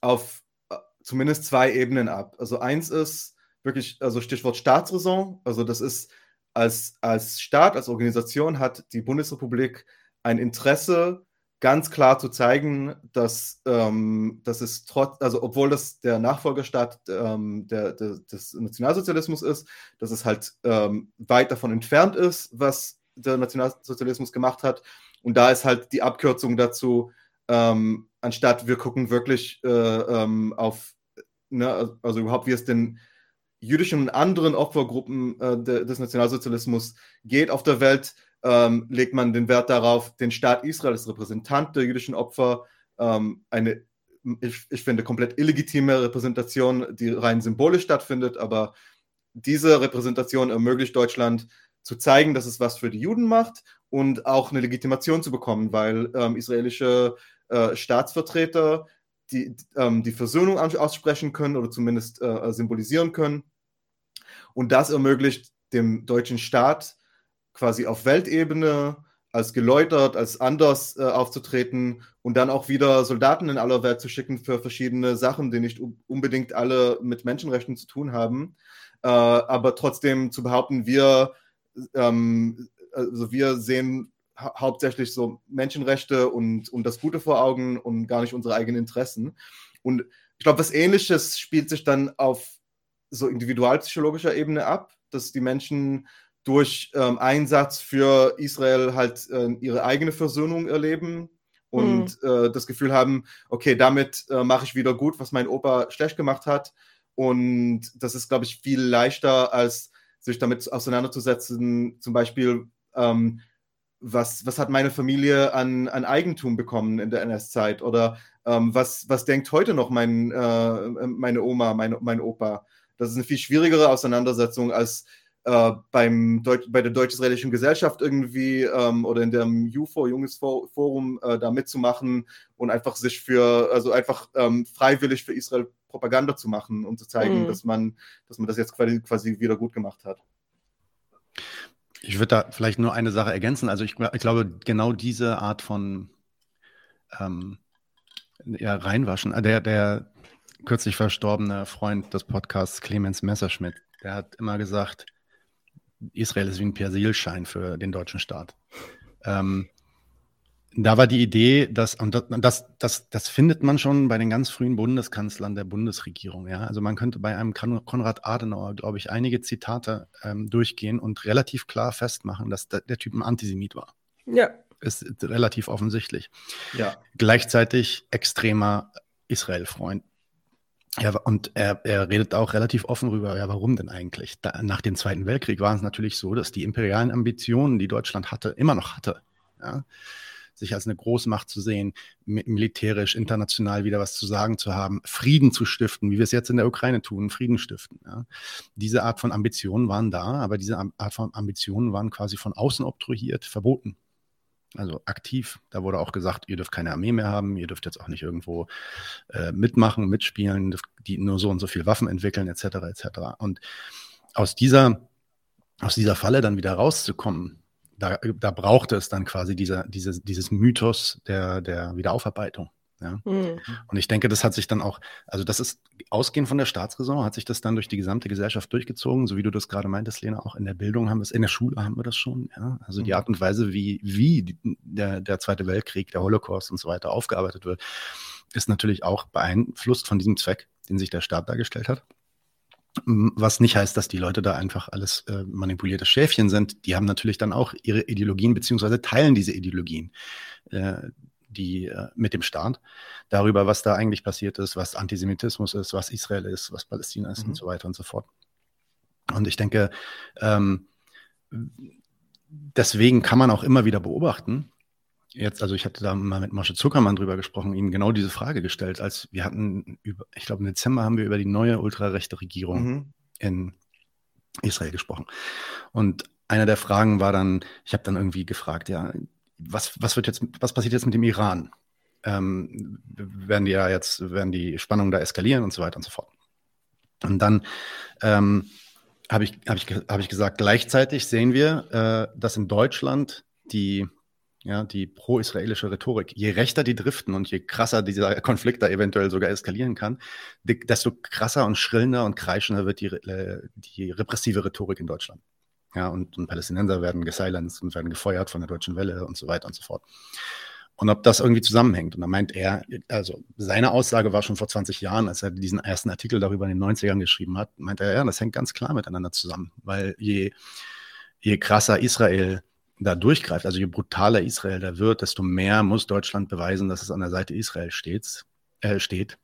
S3: auf äh, zumindest zwei Ebenen ab. Also eins ist wirklich, also Stichwort Staatsräson. Also das ist als, als Staat, als Organisation hat die Bundesrepublik ein Interesse, ganz klar zu zeigen, dass, ähm, dass es trotz, also obwohl das der Nachfolgerstaat ähm, der, der, des Nationalsozialismus ist, dass es halt ähm, weit davon entfernt ist, was der Nationalsozialismus gemacht hat. Und da ist halt die Abkürzung dazu, ähm, anstatt wir gucken wirklich äh, ähm, auf, ne, also überhaupt, wie es denn jüdischen und anderen Opfergruppen äh, de, des Nationalsozialismus geht auf der Welt, ähm, legt man den Wert darauf, den Staat Israel als Repräsentant der jüdischen Opfer, ähm, eine, ich, ich, finde, komplett illegitime Repräsentation, die rein symbolisch stattfindet, aber diese Repräsentation ermöglicht Deutschland zu zeigen, dass es was für die Juden macht und auch eine Legitimation zu bekommen, weil ähm, israelische äh, Staatsvertreter die, ähm, die Versöhnung aussprechen können oder zumindest äh, symbolisieren können. Und das ermöglicht dem deutschen Staat quasi auf Weltebene als geläutert, als anders äh, aufzutreten und dann auch wieder Soldaten in aller Welt zu schicken für verschiedene Sachen, die nicht unbedingt alle mit Menschenrechten zu tun haben. Äh, aber trotzdem zu behaupten, wir, ähm, also wir sehen hau hauptsächlich so Menschenrechte und, und das Gute vor Augen und gar nicht unsere eigenen Interessen. Und ich glaube, was ähnliches spielt sich dann auf so individualpsychologischer Ebene ab, dass die Menschen durch ähm, Einsatz für Israel halt äh, ihre eigene Versöhnung erleben und mhm. äh, das Gefühl haben, okay, damit äh, mache ich wieder gut, was mein Opa schlecht gemacht hat. Und das ist, glaube ich, viel leichter, als sich damit auseinanderzusetzen, zum Beispiel, ähm, was, was hat meine Familie an, an Eigentum bekommen in der NS-Zeit oder ähm, was, was denkt heute noch mein, äh, meine Oma, mein, mein Opa. Das ist eine viel schwierigere Auseinandersetzung, als äh, beim Deut bei der deutsch-israelischen Gesellschaft irgendwie ähm, oder in dem UFO, Junges Forum, äh, da mitzumachen und einfach sich für, also einfach ähm, freiwillig für Israel Propaganda zu machen, um zu zeigen, mhm. dass man, dass man das jetzt quasi, quasi wieder gut gemacht hat.
S2: Ich würde da vielleicht nur eine Sache ergänzen. Also ich, ich glaube, genau diese Art von ähm, ja, reinwaschen, äh, der, der kürzlich verstorbene Freund des Podcasts Clemens Messerschmidt, der hat immer gesagt, Israel ist wie ein Persilschein für den deutschen Staat. Ähm, da war die Idee, dass, und das, das, das, findet man schon bei den ganz frühen Bundeskanzlern der Bundesregierung. Ja? Also man könnte bei einem Konrad Adenauer, glaube ich, einige Zitate ähm, durchgehen und relativ klar festmachen, dass der, der Typ ein Antisemit war.
S1: Ja.
S2: Ist relativ offensichtlich.
S3: Ja.
S2: Gleichzeitig extremer Israel-Freund. Ja, und er, er redet auch relativ offen rüber, ja, warum denn eigentlich? Da, nach dem Zweiten Weltkrieg war es natürlich so, dass die imperialen Ambitionen, die Deutschland hatte, immer noch hatte, ja, sich als eine Großmacht zu sehen, militärisch, international wieder was zu sagen zu haben, Frieden zu stiften, wie wir es jetzt in der Ukraine tun, Frieden stiften. Ja. Diese Art von Ambitionen waren da, aber diese Art von Ambitionen waren quasi von außen obtruiert, verboten. Also aktiv. Da wurde auch gesagt, ihr dürft keine Armee mehr haben, ihr dürft jetzt auch nicht irgendwo äh, mitmachen, mitspielen, die nur so und so viel Waffen entwickeln, etc. etc. Und aus dieser, aus dieser Falle dann wieder rauszukommen, da, da brauchte es dann quasi dieser, diese, dieses Mythos der, der Wiederaufarbeitung. Ja? Mhm. Und ich denke, das hat sich dann auch, also das ist ausgehend von der Staatsräson, hat sich das dann durch die gesamte Gesellschaft durchgezogen, so wie du das gerade meintest, Lena, auch in der Bildung haben wir es, in der Schule haben wir das schon. Ja? Also mhm. die Art und Weise, wie, wie der, der Zweite Weltkrieg, der Holocaust und so weiter aufgearbeitet wird, ist natürlich auch beeinflusst von diesem Zweck, den sich der Staat dargestellt hat. Was nicht heißt, dass die Leute da einfach alles äh, manipulierte Schäfchen sind. Die haben natürlich dann auch ihre Ideologien, beziehungsweise teilen diese Ideologien. Äh, die, äh, mit dem Staat darüber, was da eigentlich passiert ist, was Antisemitismus ist, was Israel ist, was Palästina ist mhm. und so weiter und so fort. Und ich denke, ähm, deswegen kann man auch immer wieder beobachten, jetzt, also ich hatte da mal mit Mosche Zuckermann drüber gesprochen, ihm genau diese Frage gestellt, als wir hatten, über, ich glaube im Dezember haben wir über die neue ultrarechte Regierung mhm. in Israel gesprochen. Und eine der Fragen war dann, ich habe dann irgendwie gefragt, ja, was, was wird jetzt, was passiert jetzt mit dem Iran? Ähm, werden die ja jetzt, werden die Spannungen da eskalieren und so weiter und so fort. Und dann ähm, habe ich, hab ich, hab ich gesagt, gleichzeitig sehen wir, äh, dass in Deutschland die, ja, die pro-israelische Rhetorik, je rechter die driften und je krasser dieser Konflikt da eventuell sogar eskalieren kann, desto krasser und schrillender und kreischender wird die, äh, die repressive Rhetorik in Deutschland. Ja, und, und Palästinenser werden gesilenced und werden gefeuert von der deutschen Welle und so weiter und so fort. Und ob das irgendwie zusammenhängt. Und da meint er, also seine Aussage war schon vor 20 Jahren, als er diesen ersten Artikel darüber in den 90ern geschrieben hat, meint er, ja, das hängt ganz klar miteinander zusammen. Weil je, je krasser Israel da durchgreift, also je brutaler Israel da wird, desto mehr muss Deutschland beweisen, dass es an der Seite Israel steht. Äh, steht.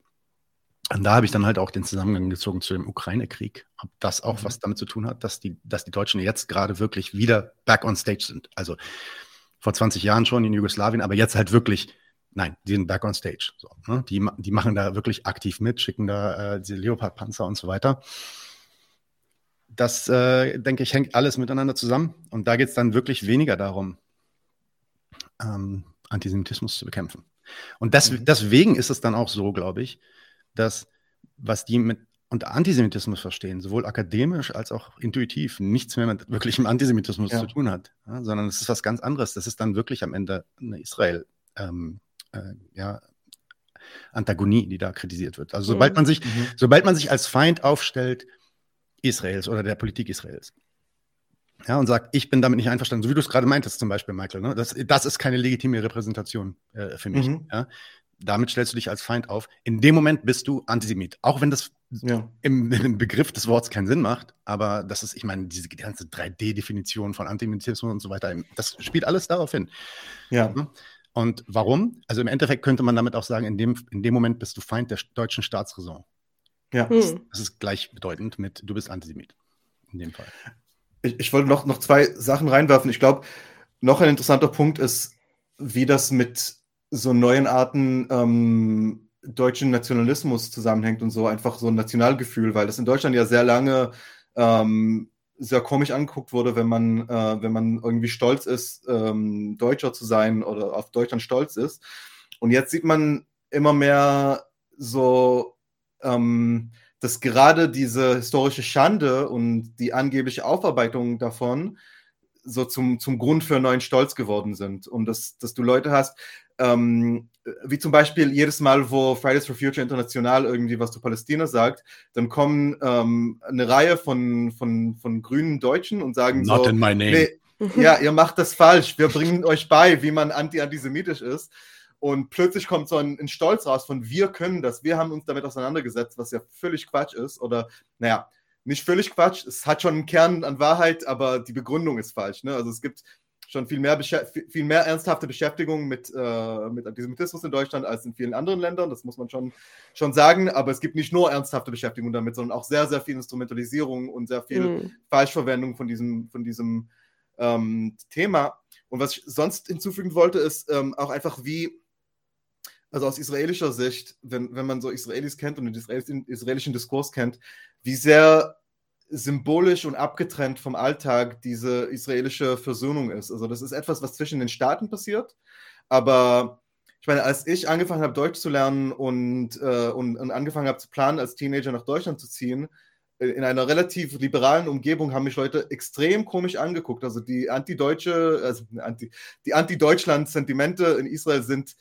S2: Und da habe ich dann halt auch den Zusammenhang gezogen zu dem Ukraine-Krieg. Ob das auch mhm. was damit zu tun hat, dass die, dass die Deutschen jetzt gerade wirklich wieder back on stage sind. Also vor 20 Jahren schon in Jugoslawien, aber jetzt halt wirklich, nein, die sind back on stage. So, ne? die, die machen da wirklich aktiv mit, schicken da äh, diese Leopard-Panzer und so weiter. Das, äh, denke ich, hängt alles miteinander zusammen. Und da geht es dann wirklich weniger darum, ähm, Antisemitismus zu bekämpfen. Und das, mhm. deswegen ist es dann auch so, glaube ich, dass was die mit unter Antisemitismus verstehen, sowohl akademisch als auch intuitiv, nichts mehr mit wirklichem Antisemitismus ja. zu tun hat, ja, sondern es ist was ganz anderes. Das ist dann wirklich am Ende eine Israel, ähm, äh, ja, Antagonie, die da kritisiert wird. Also sobald mhm. man sich, mhm. sobald man sich als Feind aufstellt Israels oder der Politik Israels, ja, und sagt, ich bin damit nicht einverstanden, so wie du es gerade meintest, zum Beispiel, Michael, ne? das, das ist keine legitime Repräsentation äh, für mich. Mhm. Ja? Damit stellst du dich als Feind auf. In dem Moment bist du Antisemit. Auch wenn das ja. im, im, Begriff des Wortes keinen Sinn macht, aber das ist, ich meine, diese ganze 3D-Definition von Antisemitismus und so weiter, das spielt alles darauf hin.
S3: Ja.
S2: Und warum? Also im Endeffekt könnte man damit auch sagen, in dem, in dem Moment bist du Feind der deutschen Staatsräson.
S3: Ja. Das,
S2: das ist gleichbedeutend mit, du bist Antisemit. In dem Fall.
S3: Ich, ich wollte noch, noch zwei Sachen reinwerfen. Ich glaube, noch ein interessanter Punkt ist, wie das mit so neuen Arten ähm, deutschen Nationalismus zusammenhängt und so einfach so ein Nationalgefühl, weil das in Deutschland ja sehr lange ähm, sehr komisch angeguckt wurde, wenn man, äh, wenn man irgendwie stolz ist, ähm, Deutscher zu sein oder auf Deutschland stolz ist. Und jetzt sieht man immer mehr so, ähm, dass gerade diese historische Schande und die angebliche Aufarbeitung davon so zum, zum Grund für neuen Stolz geworden sind. Und dass, dass du Leute hast, ähm, wie zum Beispiel jedes Mal, wo Fridays for Future International irgendwie was zu Palästina sagt, dann kommen ähm, eine Reihe von, von, von grünen Deutschen und sagen
S2: Not
S3: so,
S2: in my name.
S3: Nee, ja, ihr macht das falsch. Wir bringen euch bei, wie man anti-antisemitisch ist. Und plötzlich kommt so ein, ein, Stolz raus von wir können das, wir haben uns damit auseinandergesetzt, was ja völlig Quatsch ist. Oder, naja, nicht völlig Quatsch, es hat schon einen Kern an Wahrheit, aber die Begründung ist falsch. Ne? Also es gibt schon viel mehr, viel mehr ernsthafte Beschäftigung mit, äh, mit Antisemitismus in Deutschland als in vielen anderen Ländern, das muss man schon, schon sagen, aber es gibt nicht nur ernsthafte Beschäftigung damit, sondern auch sehr, sehr viel Instrumentalisierung und sehr viel mhm. Falschverwendung von diesem, von diesem ähm, Thema. Und was ich sonst hinzufügen wollte, ist ähm, auch einfach, wie, also aus israelischer Sicht, wenn, wenn man so Israelis kennt und den israelischen Diskurs kennt, wie sehr symbolisch und abgetrennt vom Alltag diese israelische Versöhnung ist. Also das ist etwas, was zwischen den Staaten passiert, aber ich meine, als ich angefangen habe, Deutsch zu lernen und, äh, und, und, angefangen habe zu planen, als Teenager nach Deutschland zu ziehen, äh, in einer relativ liberalen Umgebung haben mich Leute extrem komisch angeguckt. Also die anti-deutsche, also anti, die Anti-Deutschland-Sentimente in Israel sind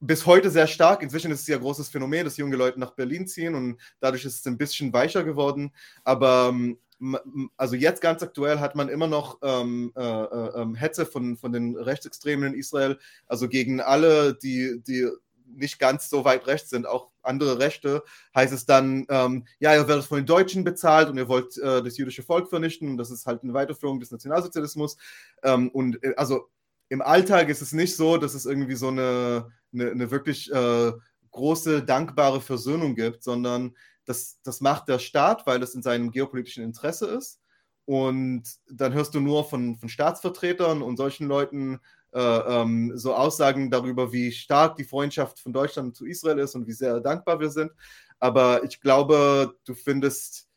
S3: bis heute sehr stark. Inzwischen ist es ja ein großes Phänomen, dass junge Leute nach Berlin ziehen und dadurch ist es ein bisschen weicher geworden. Aber ähm, also jetzt ganz aktuell hat man immer noch ähm, äh, äh, ähm, Hetze von, von den Rechtsextremen in Israel, also gegen alle, die, die nicht ganz so weit rechts sind, auch andere Rechte, heißt es dann, ähm, ja, ihr werdet von den Deutschen bezahlt und ihr wollt äh, das jüdische Volk vernichten. Und das ist halt eine Weiterführung des Nationalsozialismus. Ähm, und äh, also im Alltag ist es nicht so, dass es irgendwie so eine, eine, eine wirklich äh, große, dankbare Versöhnung gibt, sondern das, das macht der Staat, weil es in seinem geopolitischen Interesse ist. Und dann hörst du nur von, von Staatsvertretern und solchen Leuten äh, ähm, so Aussagen darüber, wie stark die Freundschaft von Deutschland zu Israel ist und wie sehr dankbar wir sind. Aber ich glaube, du findest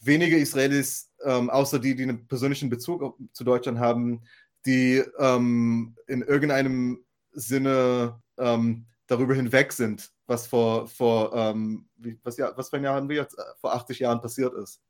S3: wenige Israelis, ähm, außer die, die einen persönlichen Bezug zu Deutschland haben, die ähm, in irgendeinem Sinne ähm, darüber hinweg sind, was vor, vor ähm, wie, was, ja, was für ein Jahr haben wir jetzt, äh, vor 80 Jahren passiert ist.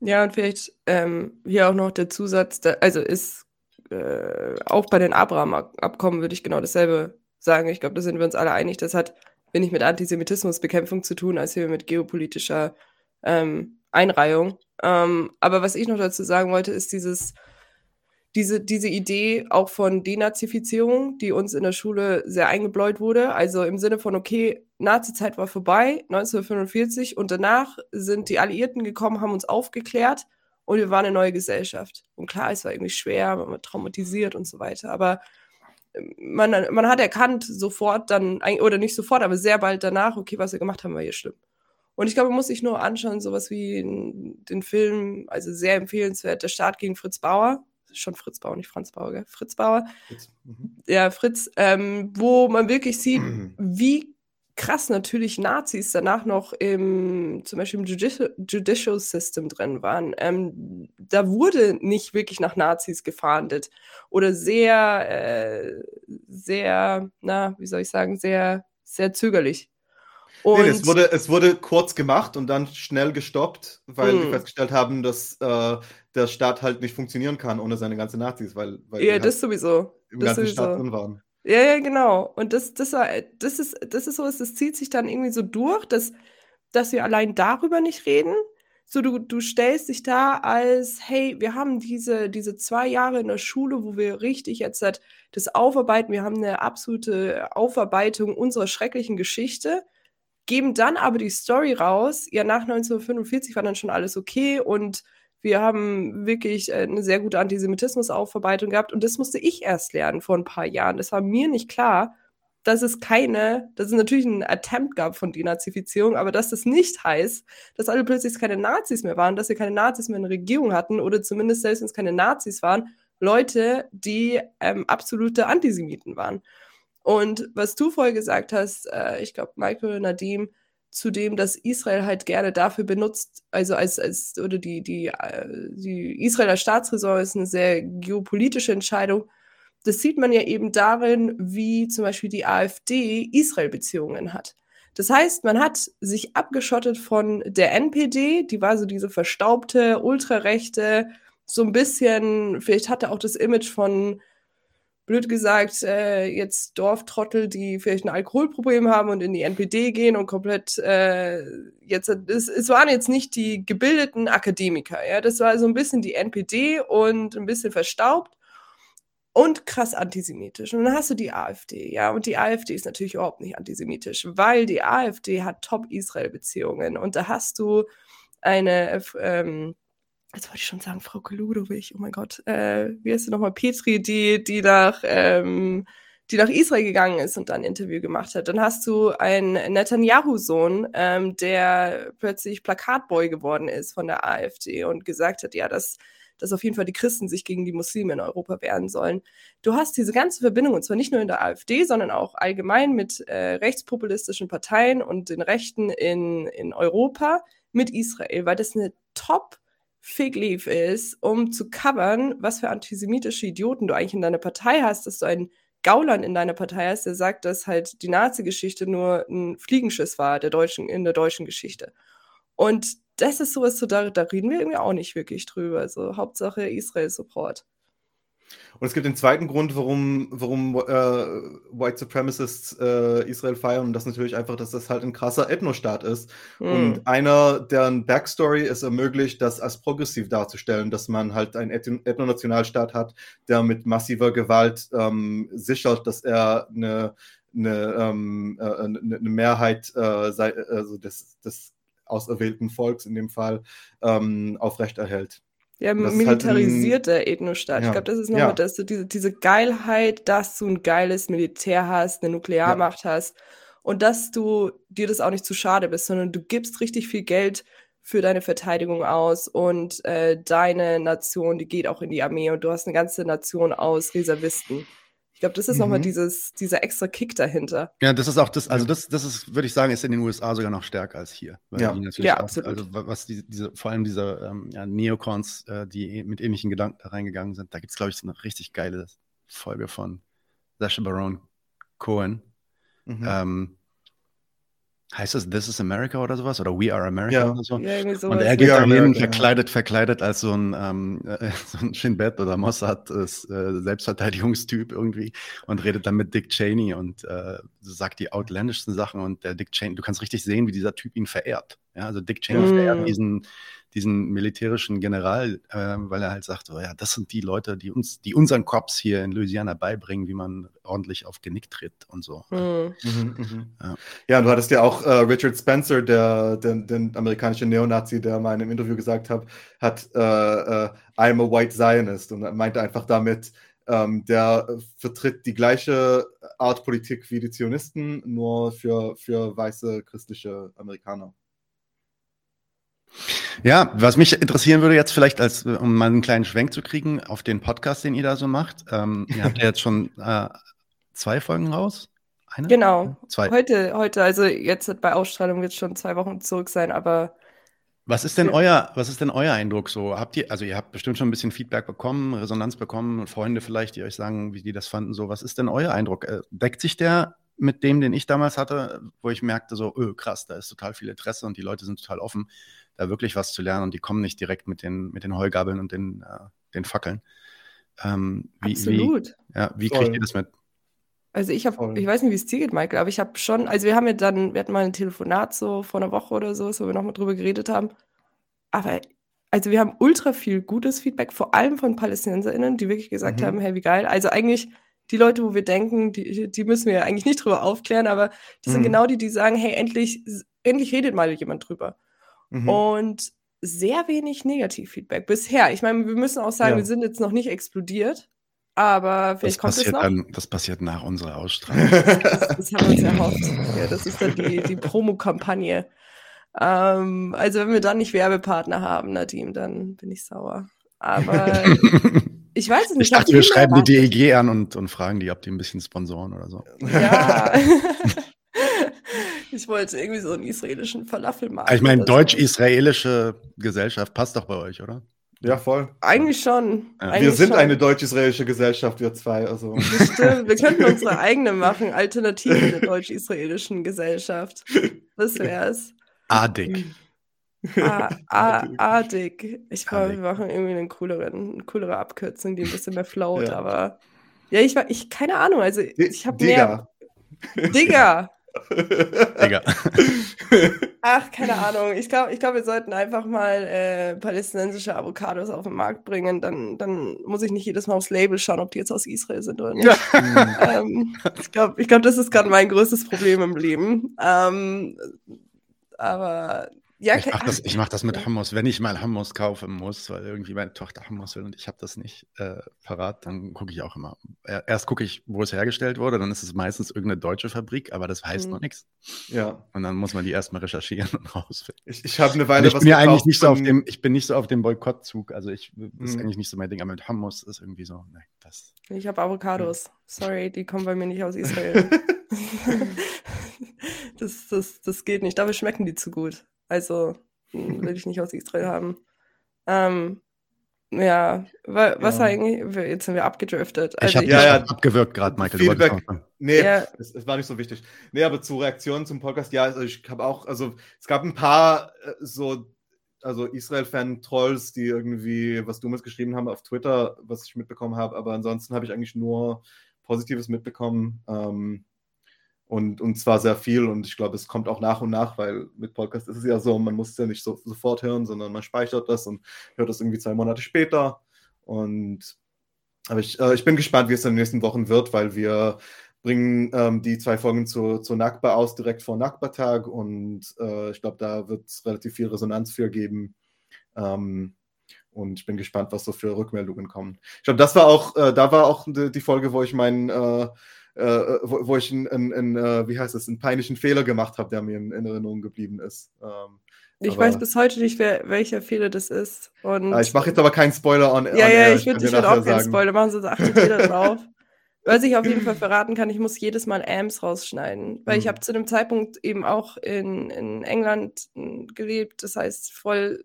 S1: Ja, und vielleicht ähm, hier auch noch der Zusatz, da, also ist äh, auch bei den Abraham-Abkommen würde ich genau dasselbe sagen. Ich glaube, da sind wir uns alle einig. Das hat wenig mit Antisemitismusbekämpfung zu tun, als hier mit geopolitischer ähm, Einreihung. Ähm, aber was ich noch dazu sagen wollte, ist dieses diese, diese Idee auch von Denazifizierung, die uns in der Schule sehr eingebläut wurde. Also im Sinne von, okay, Nazizeit war vorbei, 1945, und danach sind die Alliierten gekommen, haben uns aufgeklärt und wir waren eine neue Gesellschaft. Und klar, es war irgendwie schwer, man war traumatisiert und so weiter, aber ähm, man, man hat erkannt sofort dann, oder nicht sofort, aber sehr bald danach, okay, was wir gemacht haben, war hier schlimm. Und ich glaube, man muss sich nur anschauen, sowas wie den Film, also sehr empfehlenswert, Der Staat gegen Fritz Bauer, schon Fritz Bauer, nicht Franz Bauer, gell? Fritz Bauer. Fritz. Mhm. Ja, Fritz, ähm, wo man wirklich sieht, mhm. wie krass natürlich Nazis danach noch im, zum Beispiel im Judici Judicial System drin waren. Ähm, da wurde nicht wirklich nach Nazis gefahndet oder sehr, äh, sehr, na, wie soll ich sagen, sehr, sehr zögerlich.
S3: Und nee, es, wurde, es wurde kurz gemacht und dann schnell gestoppt, weil hm. wir festgestellt haben, dass äh, der Staat halt nicht funktionieren kann ohne seine ganzen Nazis, weil, weil
S1: ja, das halt sowieso.
S3: im
S1: das
S3: ganzen
S1: sowieso.
S3: Staat drin waren.
S1: Ja, ja, genau. Und das, das, war, das, ist, das ist so, das zieht sich dann irgendwie so durch, dass, dass wir allein darüber nicht reden. So, du, du stellst dich da als, hey, wir haben diese, diese zwei Jahre in der Schule, wo wir richtig jetzt das aufarbeiten, wir haben eine absolute Aufarbeitung unserer schrecklichen Geschichte geben dann aber die Story raus, ja, nach 1945 war dann schon alles okay und wir haben wirklich äh, eine sehr gute Antisemitismusaufarbeitung gehabt und das musste ich erst lernen vor ein paar Jahren. Das war mir nicht klar, dass es keine, dass es natürlich ein Attempt gab von Denazifizierung, aber dass das nicht heißt, dass alle plötzlich keine Nazis mehr waren, dass wir keine Nazis mehr in der Regierung hatten oder zumindest selbst wenn es keine Nazis waren, Leute, die ähm, absolute Antisemiten waren. Und was du vorher gesagt hast, äh, ich glaube, Michael Nadim, zu dem, dass Israel halt gerne dafür benutzt, also als, als oder die, die, äh, die Israeler Staatsräson ist eine sehr geopolitische Entscheidung. Das sieht man ja eben darin, wie zum Beispiel die AfD Israel-Beziehungen hat. Das heißt, man hat sich abgeschottet von der NPD, die war so diese verstaubte, ultrarechte, so ein bisschen, vielleicht hatte auch das Image von blöd gesagt, äh, jetzt Dorftrottel, die vielleicht ein Alkoholproblem haben und in die NPD gehen und komplett äh, jetzt, es, es waren jetzt nicht die gebildeten Akademiker, ja, das war so ein bisschen die NPD und ein bisschen verstaubt und krass antisemitisch. Und dann hast du die AfD, ja, und die AfD ist natürlich überhaupt nicht antisemitisch, weil die AfD hat Top-Israel-Beziehungen. Und da hast du eine ähm, jetzt wollte ich schon sagen, Frau Koludowich, oh mein Gott, äh, wie heißt sie nochmal, Petri, die, die nach, ähm, die nach Israel gegangen ist und dann ein Interview gemacht hat. Dann hast du einen Netanyahu-Sohn, ähm, der plötzlich Plakatboy geworden ist von der AfD und gesagt hat, ja, dass, dass auf jeden Fall die Christen sich gegen die Muslime in Europa wehren sollen. Du hast diese ganze Verbindung, und zwar nicht nur in der AfD, sondern auch allgemein mit äh, rechtspopulistischen Parteien und den Rechten in, in Europa mit Israel, weil das eine Top- Fig Leaf ist, um zu covern, was für antisemitische Idioten du eigentlich in deiner Partei hast, dass du einen Gauland in deiner Partei hast, der sagt, dass halt die Nazi-Geschichte nur ein Fliegenschiss war der deutschen, in der deutschen Geschichte. Und das ist sowas, so, da, da reden wir irgendwie auch nicht wirklich drüber. Also Hauptsache Israel-Support.
S3: Und es gibt den zweiten Grund, warum, warum äh, White Supremacists äh, Israel feiern, und das natürlich einfach, dass das halt ein krasser Ethnostaat ist. Mhm. Und einer, deren Backstory es ermöglicht, das als progressiv darzustellen, dass man halt einen Ethnonationalstaat hat, der mit massiver Gewalt ähm, sichert, dass er eine, eine, ähm, äh, eine, eine Mehrheit äh, sei, also des, des auserwählten Volks in dem Fall ähm, aufrechterhält.
S1: Ja, militarisierter halt Ethnostaat. Ja. Ich glaube, das ist nochmal ja. das, diese, diese Geilheit, dass du ein geiles Militär hast, eine Nuklearmacht ja. hast und dass du dir das auch nicht zu schade bist, sondern du gibst richtig viel Geld für deine Verteidigung aus und äh, deine Nation, die geht auch in die Armee und du hast eine ganze Nation aus Reservisten. Ich glaube, das ist mhm. nochmal dieses, dieser extra Kick dahinter.
S2: Ja, das ist auch das, also das, das ist, würde ich sagen, ist in den USA sogar noch stärker als hier.
S1: ja, ja auch, absolut.
S2: Also was die, diese, vor allem diese ähm, ja, Neocons, äh, die mit ähnlichen Gedanken da reingegangen sind, da gibt es, glaube ich, so eine richtig geile Folge von Sasha Baron Cohen. Mhm. Ähm, heißt das This is America oder sowas? Oder We are America ja. oder so? Ja, sowas. Und er geht dahin, verkleidet, verkleidet als so ein, ähm, äh, so ein Shin Bet oder Mossad äh, Selbstverteidigungstyp irgendwie und redet dann mit Dick Cheney und äh, sagt die outlandischsten Sachen und der Dick Cheney, du kannst richtig sehen, wie dieser Typ ihn verehrt. Ja, also Dick Cheney mm. verehrt diesen, diesen militärischen General, äh, weil er halt sagt, oh ja, das sind die Leute, die uns, die unseren Cops hier in Louisiana beibringen, wie man ordentlich auf Genick tritt und so. Mhm.
S3: Mhm, mhm. Ja. ja, du hattest ja auch äh, Richard Spencer, der, der, der amerikanische Neonazi, der mal in einem Interview gesagt hat, hat äh, äh, I'm a white Zionist und er meinte einfach damit, ähm, der vertritt die gleiche Art Politik wie die Zionisten, nur für, für weiße christliche Amerikaner.
S2: Ja, was mich interessieren würde jetzt vielleicht, als um mal einen kleinen Schwenk zu kriegen auf den Podcast, den ihr da so macht. Ähm, ihr habt ja jetzt schon äh, zwei Folgen raus.
S1: Eine? Genau. Zwei. Heute, heute, also jetzt bei Ausstrahlung wird es schon zwei Wochen zurück sein, aber.
S2: Was ist denn euer, was ist denn euer Eindruck so? Habt ihr, also ihr habt bestimmt schon ein bisschen Feedback bekommen, Resonanz bekommen, Freunde vielleicht, die euch sagen, wie die das fanden. So, was ist denn euer Eindruck? Äh, deckt sich der mit dem, den ich damals hatte, wo ich merkte, so, öh, krass, da ist total viel Interesse und die Leute sind total offen da wirklich was zu lernen und die kommen nicht direkt mit den, mit den Heugabeln und den, äh, den Fackeln.
S1: Ähm, wie, Absolut.
S2: Wie, ja, wie kriegt ihr das mit?
S1: Also ich habe, ich weiß nicht, wie es dir geht, Michael, aber ich habe schon, also wir haben ja dann, wir hatten mal ein Telefonat so vor einer Woche oder so, wo wir nochmal drüber geredet haben. Aber also wir haben ultra viel gutes Feedback, vor allem von PalästinenserInnen, die wirklich gesagt mhm. haben, hey, wie geil. Also eigentlich die Leute, wo wir denken, die, die müssen wir eigentlich nicht drüber aufklären, aber die mhm. sind genau die, die sagen, hey, endlich, endlich redet mal jemand drüber. Mhm. Und sehr wenig Negativfeedback bisher. Ich meine, wir müssen auch sagen, ja. wir sind jetzt noch nicht explodiert, aber vielleicht das kommt
S2: passiert
S1: es noch.
S2: Dann, das passiert nach unserer Ausstrahlung.
S1: das, das, haben wir uns erhofft. Ja, das ist dann die, die Promokampagne. Ähm, also wenn wir dann nicht Werbepartner haben, Nadim, dann bin ich sauer. Aber ich weiß es nicht.
S2: Ich dachte, wir schreiben die DEG an und, und fragen die, ob die ein bisschen sponsoren oder so.
S1: Ja. Ich wollte irgendwie so einen israelischen Falafelmarkt.
S2: Ich meine, deutsch-israelische Gesellschaft passt doch bei euch, oder?
S3: Ja, voll.
S1: Eigentlich schon.
S3: Ja.
S1: Eigentlich
S3: wir sind
S1: schon.
S3: eine deutsch-israelische Gesellschaft, wir zwei. Also.
S1: Das stimmt. Wir könnten unsere eigene machen, Alternative der deutsch-israelischen Gesellschaft. Das wär's.
S2: Adig.
S1: Ah, ah, Adig. Ich glaube, wir machen irgendwie einen cooleren, eine coolere Abkürzung, die ein bisschen mehr float,
S3: Ja.
S1: aber. Ja, ich war, ich, keine Ahnung, also ich habe
S3: Digga.
S1: mehr. Digga!
S2: Digga.
S1: Ach, keine Ahnung. Ich glaube, ich glaub, wir sollten einfach mal äh, palästinensische Avocados auf den Markt bringen. Dann, dann muss ich nicht jedes Mal aufs Label schauen, ob die jetzt aus Israel sind oder nicht. ähm, ich glaube, ich glaub, das ist gerade mein größtes Problem im Leben. Ähm, aber ja,
S2: Ich mache das, ich mach das mit Hummus. Wenn ich mal Hummus kaufen muss, weil irgendwie meine Tochter Hummus will und ich habe das nicht äh, parat, dann gucke ich auch immer. Er- Erst gucke ich, wo es hergestellt wurde, dann ist es meistens irgendeine deutsche Fabrik, aber das heißt
S1: Mhm.
S2: noch nichts.
S3: Ja,
S2: Und dann muss man die erstmal recherchieren und rausfinden.
S3: ich, ich habe eine
S2: Und
S3: Weile
S2: ich
S3: was
S2: bin ja eigentlich nicht so auf dem, ich bin nicht so auf dem Boykottzug. Also ich das ist
S3: Mhm.
S2: eigentlich nicht so mein Ding, aber mit Hummus ist irgendwie so, nein, das.
S1: ich habe Avocados. Sorry, die kommen bei mir nicht aus Israel. das, das, das geht nicht. Dafür schmecken die zu gut. Also will ich nicht aus Israel haben. Ähm, ja, wa was
S3: Ja.
S1: eigentlich? wir- Jetzt sind wir abgedriftet.
S2: ich
S1: Also
S2: habe
S1: ich,
S3: Ja,
S2: dich
S3: ja.
S2: abgewürgt gerade, Michael.
S3: Feedback. Nee,
S1: Ja.
S3: es, es war nicht so wichtig. Nee, aber zu Reaktionen zum Podcast, ja, also ich habe auch, also es gab ein paar äh, so, also Israel-Fan-Trolls, die irgendwie was Dummes geschrieben haben auf Twitter, was ich mitbekommen habe, aber ansonsten habe ich eigentlich nur Positives mitbekommen. Ähm, und, und zwar sehr viel und ich glaube, es kommt auch nach und nach, weil mit Podcast ist es ja so, man muss es ja nicht so, sofort hören, sondern man speichert das und hört das irgendwie zwei Monate später. Und aber ich, äh, ich bin gespannt, wie es in den nächsten Wochen wird, weil wir bringen ähm, die zwei Folgen zu, zu Nakba aus, direkt vor Nakba-Tag. Und äh, ich glaube, da wird es relativ viel Resonanz für geben. Ähm, und ich bin gespannt, was so für Rückmeldungen kommen. Ich glaube, das war auch, äh, da war auch die, die Folge, wo ich meinen, äh, wo, wo ich einen, einen, einen äh, wie heißt es, einen peinlichen Fehler gemacht habe, der mir in, in Erinnerung geblieben ist. Ähm,
S1: ich
S3: aber-
S1: weiß bis heute nicht, wer, welcher Fehler das ist. Und
S3: äh, ich mache jetzt aber keinen Spoiler on.
S1: Ja,
S3: on
S1: ja,
S3: air.
S1: ich würde ich würd
S3: nachher
S1: auch keinen. Spoiler machen, sonst achtet jeder drauf. Was ich auf jeden Fall verraten kann, ich muss jedes Mal Amps rausschneiden, weil ich
S3: Mhm.
S1: habe zu dem Zeitpunkt eben auch in, in England m, gelebt, das heißt voll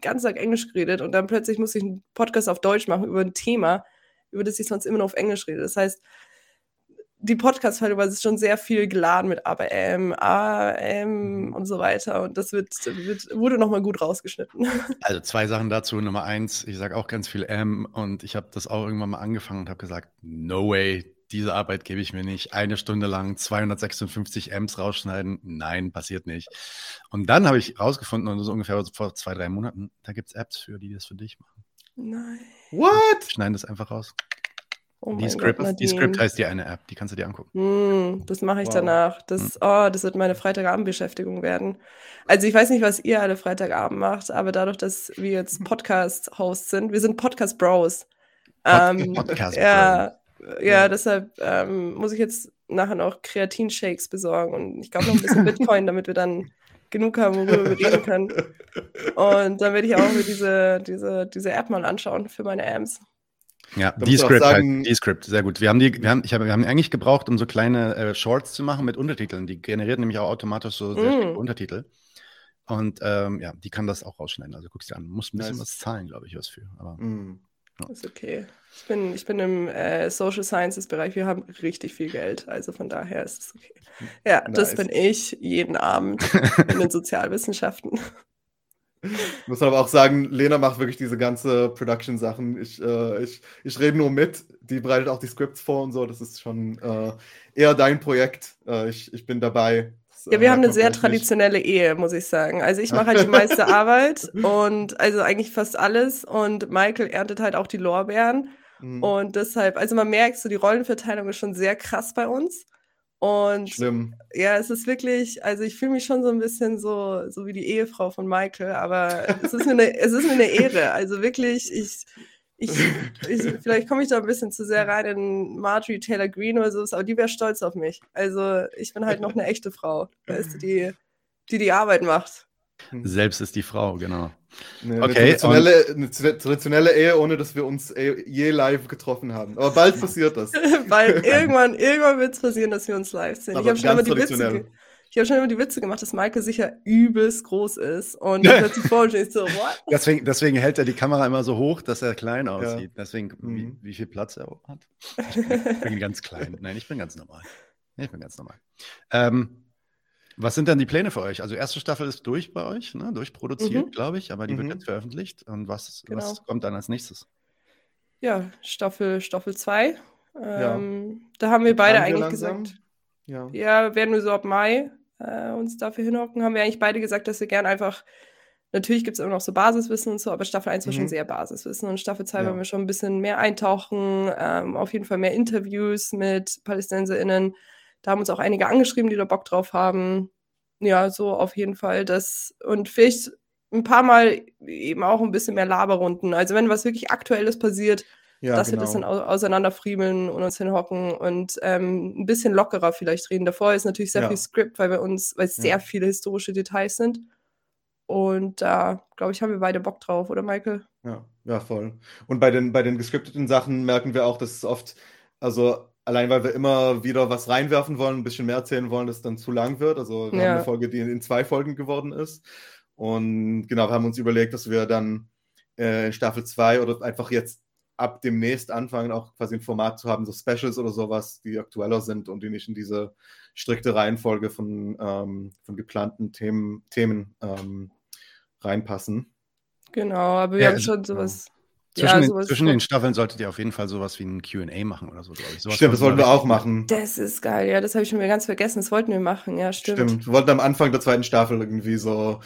S1: ganz Tag Englisch geredet und dann plötzlich muss ich einen Podcast auf Deutsch machen über ein Thema, über das ich sonst immer nur auf Englisch rede. Das heißt, die Podcast-Folge war schon sehr viel geladen mit ah, ähm
S3: Mhm.
S1: und so weiter und das wird, wird wurde nochmal gut rausgeschnitten.
S2: Also zwei Sachen dazu. Nummer eins, ich sage auch ganz viel M und ich habe das auch irgendwann mal angefangen und habe gesagt, no way, diese Arbeit gebe ich mir nicht. Eine Stunde lang 256 M's rausschneiden, nein, passiert nicht. Und dann habe ich rausgefunden, und so ungefähr vor zwei, drei Monaten, da gibt es Apps für, die das für dich machen.
S1: Nein.
S3: What?
S2: Schneiden das einfach raus.
S1: Oh
S2: die,
S1: Gott,
S2: Script, die
S1: Nadine.
S2: Script heißt die eine App, die kannst du dir angucken.
S1: Hm, das mache ich
S3: Wow.
S1: danach. Das, oh, das wird meine Freitagabendbeschäftigung werden. Also ich weiß nicht, was ihr alle Freitagabend macht, aber dadurch, dass wir jetzt Podcast-Hosts sind, wir sind Podcast-Bros. Ähm,
S2: Podcast
S1: ja, ja,
S3: Ja.
S1: deshalb ähm, muss ich jetzt nachher noch Kreatin-Shakes besorgen und ich glaube noch ein bisschen Bitcoin, damit wir dann genug haben, worüber wir reden können. Und dann werde ich auch mir diese, diese, diese App mal anschauen für meine Amps.
S2: Ja, Descript heißt Descript, sehr gut. Wir haben die, wir haben, ich habe, wir haben die eigentlich gebraucht, um so kleine äh, Shorts zu machen mit Untertiteln. Die generiert nämlich auch automatisch so sehr
S1: Mm.
S2: viele Untertitel. Und ähm, ja, die kann das auch rausschneiden. Also guckst dir an. Muss ein bisschen
S3: Nice.
S2: was zahlen, glaube ich, was für. Aber
S3: Mm.
S1: Ist okay. Ich bin, ich bin im äh, Social Sciences Bereich. Wir haben richtig viel Geld. Also von daher ist es okay. Ja, das
S3: Nice.
S1: bin ich jeden Abend in den Sozialwissenschaften.
S3: Ich muss aber auch sagen, Lena macht wirklich diese ganze Production-Sachen. Ich, äh, ich, ich rede nur mit, die bereitet auch die Scripts vor und so. Das ist schon äh, eher dein Projekt. Äh, ich, ich bin dabei. Das,
S1: Ja,
S3: äh,
S1: wir haben eine sehr traditionelle Ehe, muss ich sagen. Also ich mache halt die meiste Arbeit und also eigentlich fast alles und Michael erntet halt auch die Lorbeeren.
S3: Mhm.
S1: Und deshalb, also man merkt so, die Rollenverteilung ist schon sehr krass bei uns. Und
S3: Schlimm.
S1: ja, es ist wirklich, also ich fühle mich schon so ein bisschen so, so wie die Ehefrau von Michael, aber es ist mir eine, es ist mir eine Ehre. Also wirklich, ich, ich, ich vielleicht komme ich da ein bisschen zu sehr rein in Marjorie Taylor Greene oder so, aber die wäre stolz auf mich. Also ich bin halt noch eine echte Frau, weißt du, die, die die Arbeit macht.
S2: Selbst ist die Frau, genau.
S3: Eine,
S2: Okay,
S3: eine, traditionelle, eine tra- traditionelle Ehe, ohne dass wir uns eh- je live getroffen haben. Aber bald passiert das.
S1: Weil irgendwann, irgendwann wird es passieren, dass wir uns live sehen.
S3: Aber
S1: ich habe schon immer die Witze, ich habe schon immer die Witze gemacht, dass Maike sicher übelst groß ist. Und plötzlich vor und ich so, what?
S2: Deswegen, deswegen hält er die Kamera immer so hoch, dass er klein aussieht. Ja. Deswegen, mhm. wie, wie, viel Platz er hat. Ich bin, ich bin ganz klein. Nein, ich bin ganz normal. Ich bin ganz normal. Ähm, was sind dann die Pläne für euch? Also erste Staffel ist durch bei euch, ne? durchproduziert, mhm. glaube ich, aber die mhm. wird jetzt veröffentlicht. Und was, genau. was kommt dann als nächstes?
S1: Ja, Staffel 2. Staffel zwei. ähm, ja. Da haben wir beide eigentlich langsam. gesagt, ja. ja, werden wir so ab Mai äh, uns dafür hinhocken, haben wir eigentlich beide gesagt, dass wir gerne einfach, natürlich gibt es immer noch so Basiswissen und so, aber Staffel 1 war schon mhm. sehr Basiswissen und Staffel 2 ja. wollen wir schon ein bisschen mehr eintauchen, ähm, auf jeden Fall mehr Interviews mit PalästinenserInnen, da haben uns auch einige angeschrieben, die da Bock drauf haben. Ja, so auf jeden Fall das. Und vielleicht ein paar Mal eben auch ein bisschen mehr Laberrunden. Also wenn was wirklich Aktuelles passiert, ja, dass genau. wir das dann auseinanderfriemeln und uns hinhocken und ähm, ein bisschen lockerer vielleicht reden. Davor ist natürlich sehr ja. viel Skript, weil wir uns, weil es ja. sehr viele historische Details sind. Und da, glaube ich, haben wir beide Bock drauf, oder Michael?
S3: Ja, ja, voll. Und bei den, bei den gescripteten Sachen merken wir auch, dass es oft, also allein weil wir immer wieder was reinwerfen wollen, ein bisschen mehr erzählen wollen, dass es dann zu lang wird. Also wir ja. haben eine Folge, die in zwei Folgen geworden ist. Und genau, wir haben uns überlegt, dass wir dann äh, in Staffel 2 oder einfach jetzt ab demnächst anfangen, auch quasi ein Format zu haben, so Specials oder sowas, die aktueller sind und die nicht in diese strikte Reihenfolge von, ähm, von geplanten Themen, Themen ähm, reinpassen.
S1: Genau, aber wir ja, haben schon sowas.
S2: Zwischen, ja, den, zwischen den, Staffeln solltet ihr auf jeden Fall sowas wie ein QA machen oder so, glaube ich.
S3: Sowas stimmt, das wollten wir auch machen.
S1: Das ist geil, ja, das habe ich schon wieder ganz vergessen. Das wollten wir machen, ja, stimmt. Stimmt,
S3: wir wollten am Anfang der zweiten Staffel irgendwie so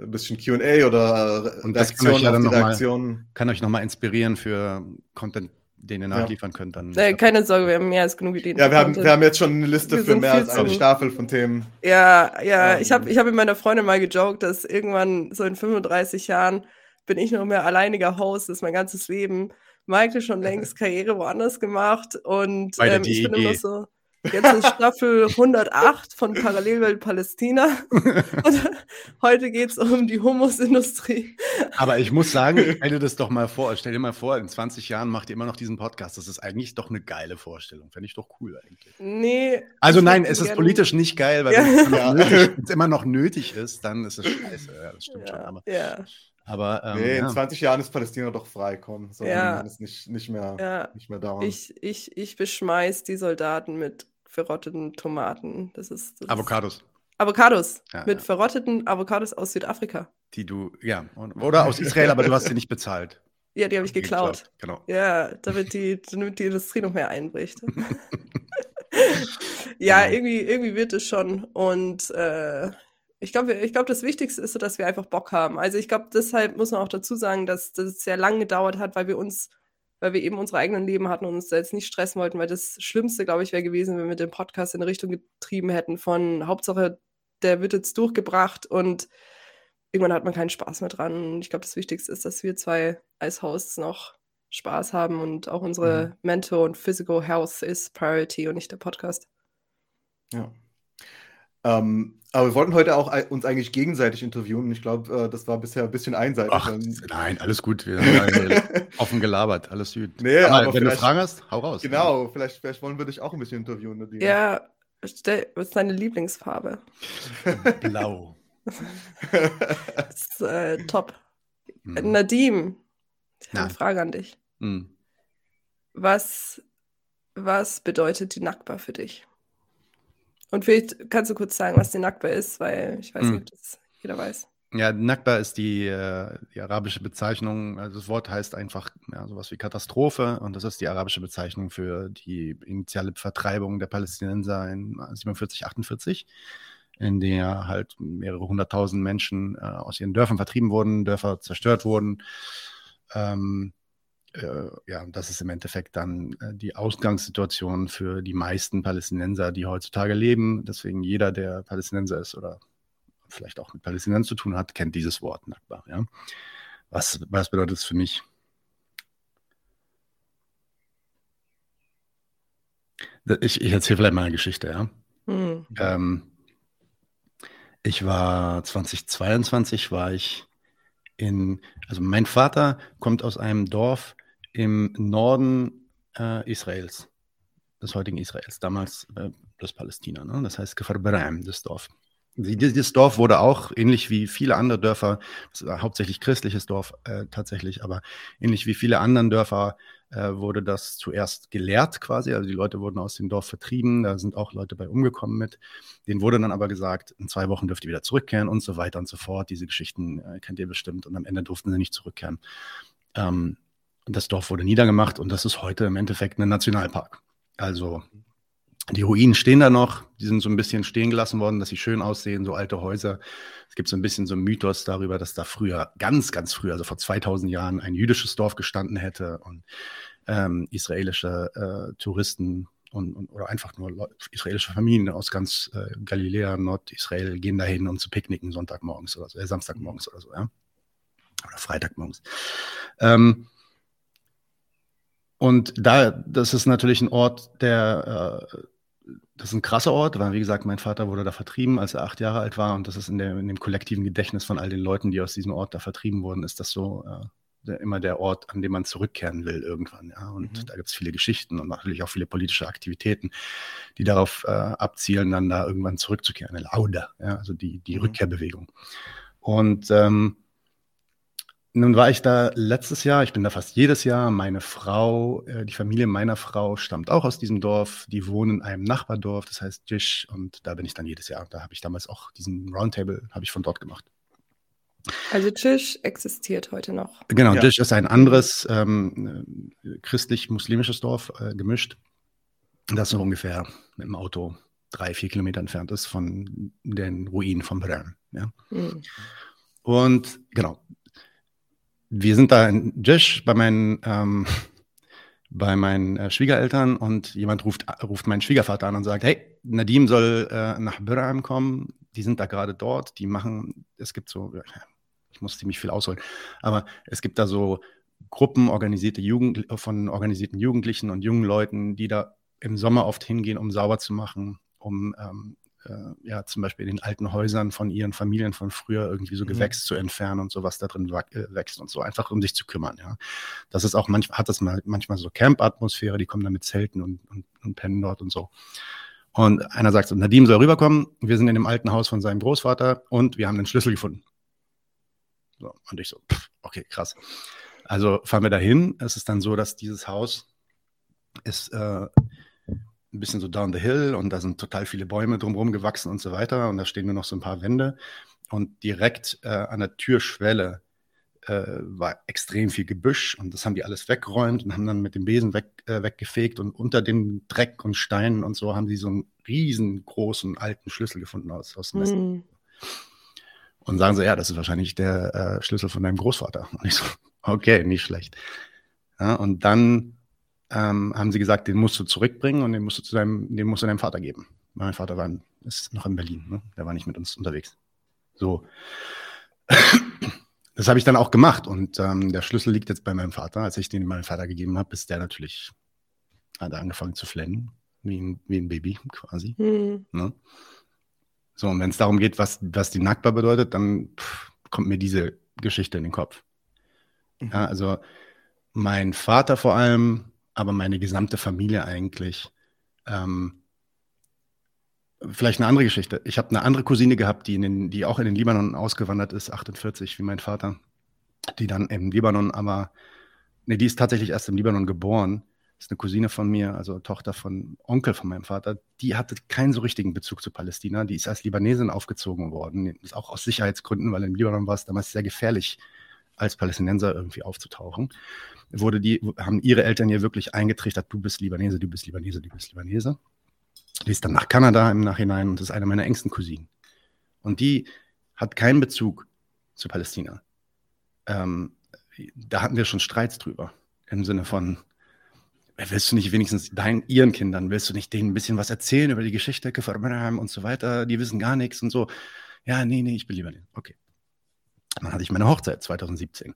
S3: ein bisschen QA oder
S2: Und Reaktionen ja auf die Reaktionen. Kann euch nochmal inspirieren für Content, den ihr nachliefern ja. könnt. Dann
S1: äh, keine Sorge, wir haben mehr als genug Ideen.
S3: Ja, wir haben, wir haben jetzt schon eine Liste wir für mehr als eine Staffel von Themen.
S1: Ja, ja, um, ich habe ich hab mit meiner Freundin mal gejoked, dass irgendwann so in 35 Jahren bin ich noch mehr alleiniger Host, das ist mein ganzes Leben. Michael schon längst Karriere woanders gemacht und ähm, ich bin immer so, jetzt ist Staffel 108 von Parallelwelt Palästina und heute geht es um die Humusindustrie.
S2: Aber ich muss sagen, stell dir das doch mal vor, stell dir mal vor, in 20 Jahren macht ihr immer noch diesen Podcast. Das ist eigentlich doch eine geile Vorstellung. Fände ich doch cool eigentlich.
S1: Nee.
S2: Also nein, es ist politisch nicht geil, weil ja. wenn es immer noch nötig ist, dann ist es scheiße. Ja, das stimmt ja, schon. Aber
S1: ja.
S2: Aber ähm,
S3: nee, in ja. 20 Jahren ist Palästina doch frei, komm. So ja. ist nicht, nicht, mehr,
S1: ja.
S3: nicht mehr dauern.
S1: Ich, ich, ich beschmeiß die Soldaten mit verrotteten Tomaten. Das ist, das
S2: Avocados.
S1: Ist Avocados. Ja, mit verrotteten Avocados aus Südafrika.
S2: Die du, ja, oder aus Israel, aber du hast sie nicht bezahlt.
S1: Ja, die habe ich geklaut. geklaut.
S2: Genau.
S1: Ja, damit die, damit die Industrie noch mehr einbricht. ja, genau. irgendwie, irgendwie wird es schon. Und äh, ich glaube, ich glaube, das Wichtigste ist so, dass wir einfach Bock haben. Also ich glaube, deshalb muss man auch dazu sagen, dass das sehr lange gedauert hat, weil wir uns, weil wir eben unsere eigenen Leben hatten und uns da jetzt nicht stressen wollten, weil das Schlimmste, glaube ich, wäre gewesen, wenn wir den Podcast in eine Richtung getrieben hätten von Hauptsache, der wird jetzt durchgebracht und irgendwann hat man keinen Spaß mehr dran. Und ich glaube, das Wichtigste ist, dass wir zwei als Hosts noch Spaß haben und auch unsere mhm. Mental und Physical Health ist Priority und nicht der Podcast.
S3: Ja. Ähm, aber wir wollten heute auch uns eigentlich gegenseitig interviewen. Ich glaube, äh, das war bisher ein bisschen einseitig. Ach,
S2: nein, alles gut. Wir haben offen gelabert, alles gut.
S3: Nee, aber, aber
S2: wenn du Fragen hast, hau raus.
S3: Genau, vielleicht, vielleicht wollen wir dich auch ein bisschen interviewen.
S1: Nadine. Ja, stell, was ist deine Lieblingsfarbe?
S2: Blau.
S1: das ist, äh, top. Hm. Nadim, ich habe eine Frage an dich.
S2: Hm.
S1: Was, was bedeutet die Nakba für dich? Und vielleicht kannst du kurz sagen, was die Nakba ist, weil ich weiß mhm. nicht, ob das jeder weiß.
S2: Ja, Nakba ist die, äh, die, arabische Bezeichnung, also das Wort heißt einfach ja, sowas wie Katastrophe und das ist die arabische Bezeichnung für die initiale Vertreibung der Palästinenser in 47, 48, in der halt mehrere hunderttausend Menschen äh, aus ihren Dörfern vertrieben wurden, Dörfer zerstört wurden. Ähm, äh, ja, das ist im Endeffekt dann äh, die Ausgangssituation für die meisten Palästinenser, die heutzutage leben. Deswegen jeder, der Palästinenser ist oder vielleicht auch mit Palästinensern zu tun hat, kennt dieses Wort Nakba. Ja? Was, was bedeutet es für mich? Ich, ich erzähle vielleicht mal eine Geschichte, ja. Mhm. Ähm, ich war 2022 war ich in, also mein Vater kommt aus einem Dorf im Norden äh, Israels, des heutigen Israels, damals äh, das Palästina, ne? das heißt Kfar das Dorf. Dieses Dorf wurde auch, ähnlich wie viele andere Dörfer, hauptsächlich christliches Dorf äh, tatsächlich, aber ähnlich wie viele andere Dörfer äh, wurde das zuerst gelehrt quasi. Also die Leute wurden aus dem Dorf vertrieben, da sind auch Leute bei umgekommen mit. Denen wurde dann aber gesagt, in zwei Wochen dürft ihr wieder zurückkehren und so weiter und so fort. Diese Geschichten äh, kennt ihr bestimmt und am Ende durften sie nicht zurückkehren. Ähm, das Dorf wurde niedergemacht und das ist heute im Endeffekt ein Nationalpark. Also die Ruinen stehen da noch, die sind so ein bisschen stehen gelassen worden, dass sie schön aussehen, so alte Häuser. Es gibt so ein bisschen so einen Mythos darüber, dass da früher, ganz, ganz früher, also vor 2000 Jahren, ein jüdisches Dorf gestanden hätte und ähm, israelische äh, Touristen und, und, oder einfach nur israelische Familien aus ganz äh, Galiläa, Nordisrael gehen dahin, um zu picknicken Sonntagmorgens oder so, äh, Samstagmorgens oder so, ja. Oder Freitagmorgens. Ähm, und da, das ist natürlich ein Ort, der äh, das ist ein krasser Ort, weil wie gesagt, mein Vater wurde da vertrieben, als er acht Jahre alt war. Und das ist in, der, in dem kollektiven Gedächtnis von all den Leuten, die aus diesem Ort da vertrieben wurden, ist das so äh, der, immer der Ort, an dem man zurückkehren will irgendwann. Ja? Und mhm. da gibt es viele Geschichten und natürlich auch viele politische Aktivitäten, die darauf äh, abzielen, dann da irgendwann zurückzukehren. Lauda, ja? also die, die mhm. Rückkehrbewegung. Und ähm, nun war ich da letztes Jahr, ich bin da fast jedes Jahr. Meine Frau, äh, die Familie meiner Frau stammt auch aus diesem Dorf. Die wohnen in einem Nachbardorf, das heißt Jish. Und da bin ich dann jedes Jahr. Da habe ich damals auch diesen Roundtable, habe ich von dort gemacht.
S1: Also Jish existiert heute noch.
S2: Genau, ja. Jish ist ein anderes ähm, christlich-muslimisches Dorf, äh, gemischt. Das so ungefähr mit dem Auto drei, vier Kilometer entfernt ist von den Ruinen von Brem. Ja. Mhm. Und genau, wir sind da in Jesch bei meinen, ähm, bei meinen äh, Schwiegereltern und jemand ruft, ruft meinen Schwiegervater an und sagt, hey, Nadim soll äh, nach Birheim kommen, die sind da gerade dort, die machen, es gibt so, ich muss ziemlich viel ausholen, aber es gibt da so Gruppen organisierte Jugend, von organisierten Jugendlichen und jungen Leuten, die da im Sommer oft hingehen, um sauber zu machen, um ähm, äh, ja, zum Beispiel in den alten Häusern von ihren Familien von früher irgendwie so mhm. Gewächs zu entfernen und so, was da drin äh, wächst und so, einfach um sich zu kümmern, ja. Das ist auch manchmal, hat das mal, manchmal so Camp-Atmosphäre, die kommen da mit Zelten und, und, und pennen dort und so. Und einer sagt so, Nadim soll rüberkommen, wir sind in dem alten Haus von seinem Großvater und wir haben den Schlüssel gefunden. So, und ich so, pff, okay, krass. Also fahren wir dahin. Es ist dann so, dass dieses Haus ist äh, ein bisschen so down the hill und da sind total viele Bäume drumherum gewachsen und so weiter und da stehen nur noch so ein paar Wände und direkt äh, an der Türschwelle äh, war extrem viel Gebüsch und das haben die alles weggeräumt und haben dann mit dem Besen weg, äh, weggefegt und unter dem Dreck und Steinen und so haben sie so einen riesengroßen alten Schlüssel gefunden aus, aus Messen. Mm. Und sagen so, ja, das ist wahrscheinlich der äh, Schlüssel von deinem Großvater. Und ich so, okay, nicht schlecht. Ja, und dann ähm, haben sie gesagt, den musst du zurückbringen und den musst du zu deinem, den musst du deinem Vater geben. Mein Vater war, ist noch in Berlin, ne? der war nicht mit uns unterwegs. So. Das habe ich dann auch gemacht und ähm, der Schlüssel liegt jetzt bei meinem Vater. Als ich den meinem Vater gegeben habe, ist der natürlich, hat er angefangen zu flennen, wie ein, wie ein Baby quasi. Mhm. Ne? So, und wenn es darum geht, was, was die Nackbar bedeutet, dann pff, kommt mir diese Geschichte in den Kopf. Mhm. Ja, also mein Vater vor allem aber meine gesamte Familie eigentlich. Ähm, vielleicht eine andere Geschichte. Ich habe eine andere Cousine gehabt, die, in den, die auch in den Libanon ausgewandert ist, 48, wie mein Vater, die dann im Libanon, aber, nee, die ist tatsächlich erst im Libanon geboren. Ist eine Cousine von mir, also Tochter von Onkel von meinem Vater. Die hatte keinen so richtigen Bezug zu Palästina. Die ist als Libanesin aufgezogen worden. Ist auch aus Sicherheitsgründen, weil im Libanon war es damals sehr gefährlich, als Palästinenser irgendwie aufzutauchen wurde die, haben ihre Eltern ihr wirklich eingetrichtert, du bist Libanese, du bist Libanese, du bist Libanese. Die ist dann nach Kanada im Nachhinein und ist eine meiner engsten Cousinen. Und die hat keinen Bezug zu Palästina. Ähm, da hatten wir schon Streits drüber. Im Sinne von, willst du nicht wenigstens deinen, ihren Kindern, willst du nicht denen ein bisschen was erzählen über die Geschichte und so weiter? Die wissen gar nichts und so. Ja, nee, nee, ich bin nicht. Okay. Dann hatte ich meine Hochzeit 2017.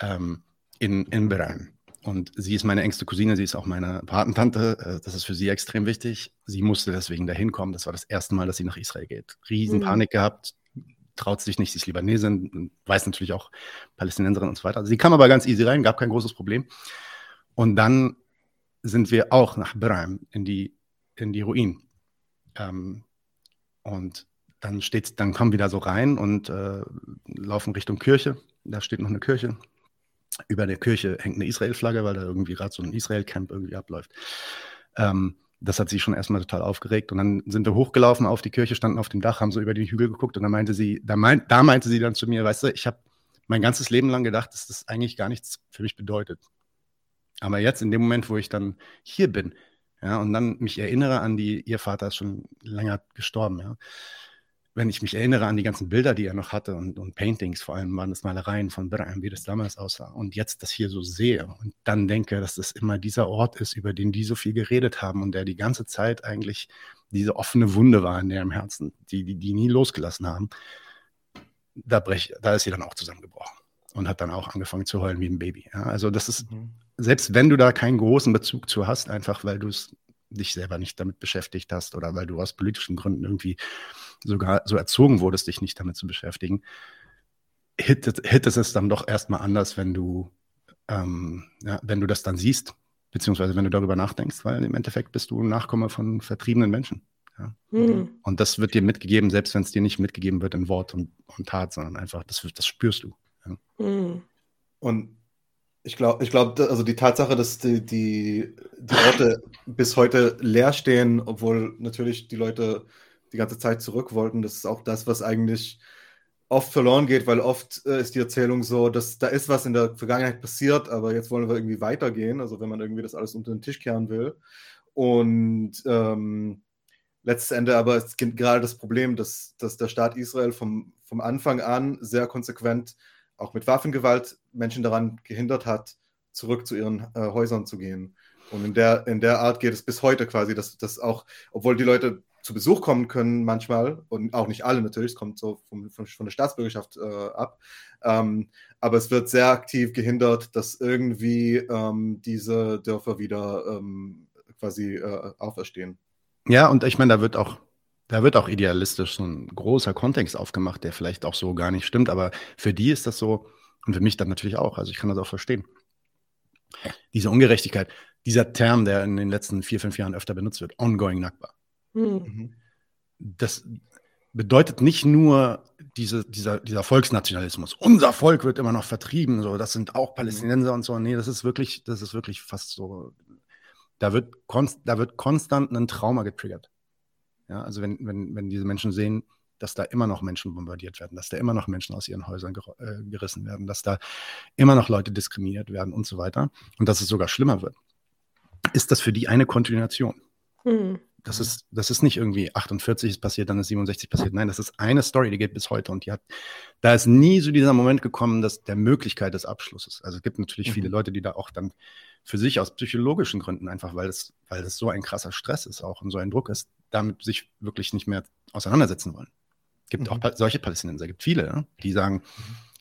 S2: Ähm, in, in Berheim. Und sie ist meine engste Cousine, sie ist auch meine Patentante. Äh, das ist für sie extrem wichtig. Sie musste deswegen dahin kommen. Das war das erste Mal, dass sie nach Israel geht. Riesenpanik mhm. gehabt, traut sich nicht, sie ist Libanesin, weiß natürlich auch Palästinenserin und so weiter. Sie kam aber ganz easy rein, gab kein großes Problem. Und dann sind wir auch nach Berheim in die, in die Ruinen. Ähm, und dann steht, dann kommen wir da so rein und äh, laufen Richtung Kirche. Da steht noch eine Kirche. Über der Kirche hängt eine Israel-Flagge, weil da irgendwie gerade so ein Israel-Camp irgendwie abläuft. Ähm, das hat sie schon erstmal total aufgeregt. Und dann sind wir hochgelaufen auf die Kirche, standen auf dem Dach, haben so über den Hügel geguckt und dann meinte sie, da, meint, da meinte sie dann zu mir, weißt du, ich habe mein ganzes Leben lang gedacht, dass das eigentlich gar nichts für mich bedeutet. Aber jetzt, in dem Moment, wo ich dann hier bin, ja, und dann mich erinnere an die, ihr Vater ist schon länger gestorben, ja, wenn ich mich erinnere an die ganzen Bilder, die er noch hatte und, und Paintings, vor allem waren das Malereien von Birahim, wie das damals aussah, und jetzt das hier so sehe und dann denke, dass das immer dieser Ort ist, über den die so viel geredet haben und der die ganze Zeit eigentlich diese offene Wunde war in deren Herzen, die, die, die nie losgelassen haben, da, brech, da ist sie dann auch zusammengebrochen und hat dann auch angefangen zu heulen wie ein Baby. Ja, also das ist, mhm. selbst wenn du da keinen großen Bezug zu hast, einfach weil du es dich selber nicht damit beschäftigt hast oder weil du aus politischen Gründen irgendwie sogar so erzogen wurdest, dich nicht damit zu beschäftigen, hittet, hittet es dann doch erstmal anders, wenn du, ähm, ja, wenn du das dann siehst, beziehungsweise wenn du darüber nachdenkst, weil im Endeffekt bist du ein Nachkomme von vertriebenen Menschen. Ja. Mhm. Und das wird dir mitgegeben, selbst wenn es dir nicht mitgegeben wird in Wort und, und Tat, sondern einfach, das, das spürst du. Ja.
S3: Mhm. Und ich glaube, ich glaub, also die Tatsache, dass die, die, die Orte bis heute leer stehen, obwohl natürlich die Leute die ganze Zeit zurück wollten, das ist auch das, was eigentlich oft verloren geht, weil oft äh, ist die Erzählung so, dass da ist was in der Vergangenheit passiert, aber jetzt wollen wir irgendwie weitergehen, also wenn man irgendwie das alles unter den Tisch kehren will. Und ähm, letztes Ende aber ist gerade das Problem, dass, dass der Staat Israel vom, vom Anfang an sehr konsequent auch mit Waffengewalt Menschen daran gehindert hat, zurück zu ihren äh, Häusern zu gehen. Und in der, in der Art geht es bis heute quasi, dass das auch, obwohl die Leute zu Besuch kommen können manchmal, und auch nicht alle natürlich, es kommt so vom, von, von der Staatsbürgerschaft äh, ab, ähm, aber es wird sehr aktiv gehindert, dass irgendwie ähm, diese Dörfer wieder ähm, quasi äh, auferstehen.
S2: Ja, und ich meine, da wird auch da wird auch idealistisch so ein großer Kontext aufgemacht, der vielleicht auch so gar nicht stimmt, aber für die ist das so und für mich dann natürlich auch. Also ich kann das auch verstehen. Diese Ungerechtigkeit, dieser Term, der in den letzten vier, fünf Jahren öfter benutzt wird, ongoing Nakba. Mhm. Das bedeutet nicht nur diese, dieser, dieser Volksnationalismus. Unser Volk wird immer noch vertrieben, so, das sind auch Palästinenser und so. Nee, das ist wirklich, das ist wirklich fast so. Da wird, konst, da wird konstant ein Trauma getriggert. Ja, also wenn, wenn, wenn diese Menschen sehen, dass da immer noch Menschen bombardiert werden, dass da immer noch Menschen aus ihren Häusern ger äh, gerissen werden, dass da immer noch Leute diskriminiert werden und so weiter und dass es sogar schlimmer wird, ist das für die eine Kontinuation. Mhm. Das ist, das ist nicht irgendwie 48 ist passiert, dann ist 67 passiert. Nein, das ist eine Story, die geht bis heute. Und die hat, da ist nie so dieser Moment gekommen, dass der Möglichkeit des Abschlusses. Also es gibt natürlich mhm. viele Leute, die da auch dann für sich aus psychologischen Gründen einfach, weil das, weil das so ein krasser Stress ist auch und so ein Druck ist, damit sich wirklich nicht mehr auseinandersetzen wollen. Es gibt mhm. auch solche Palästinenser, gibt viele, ja, die sagen,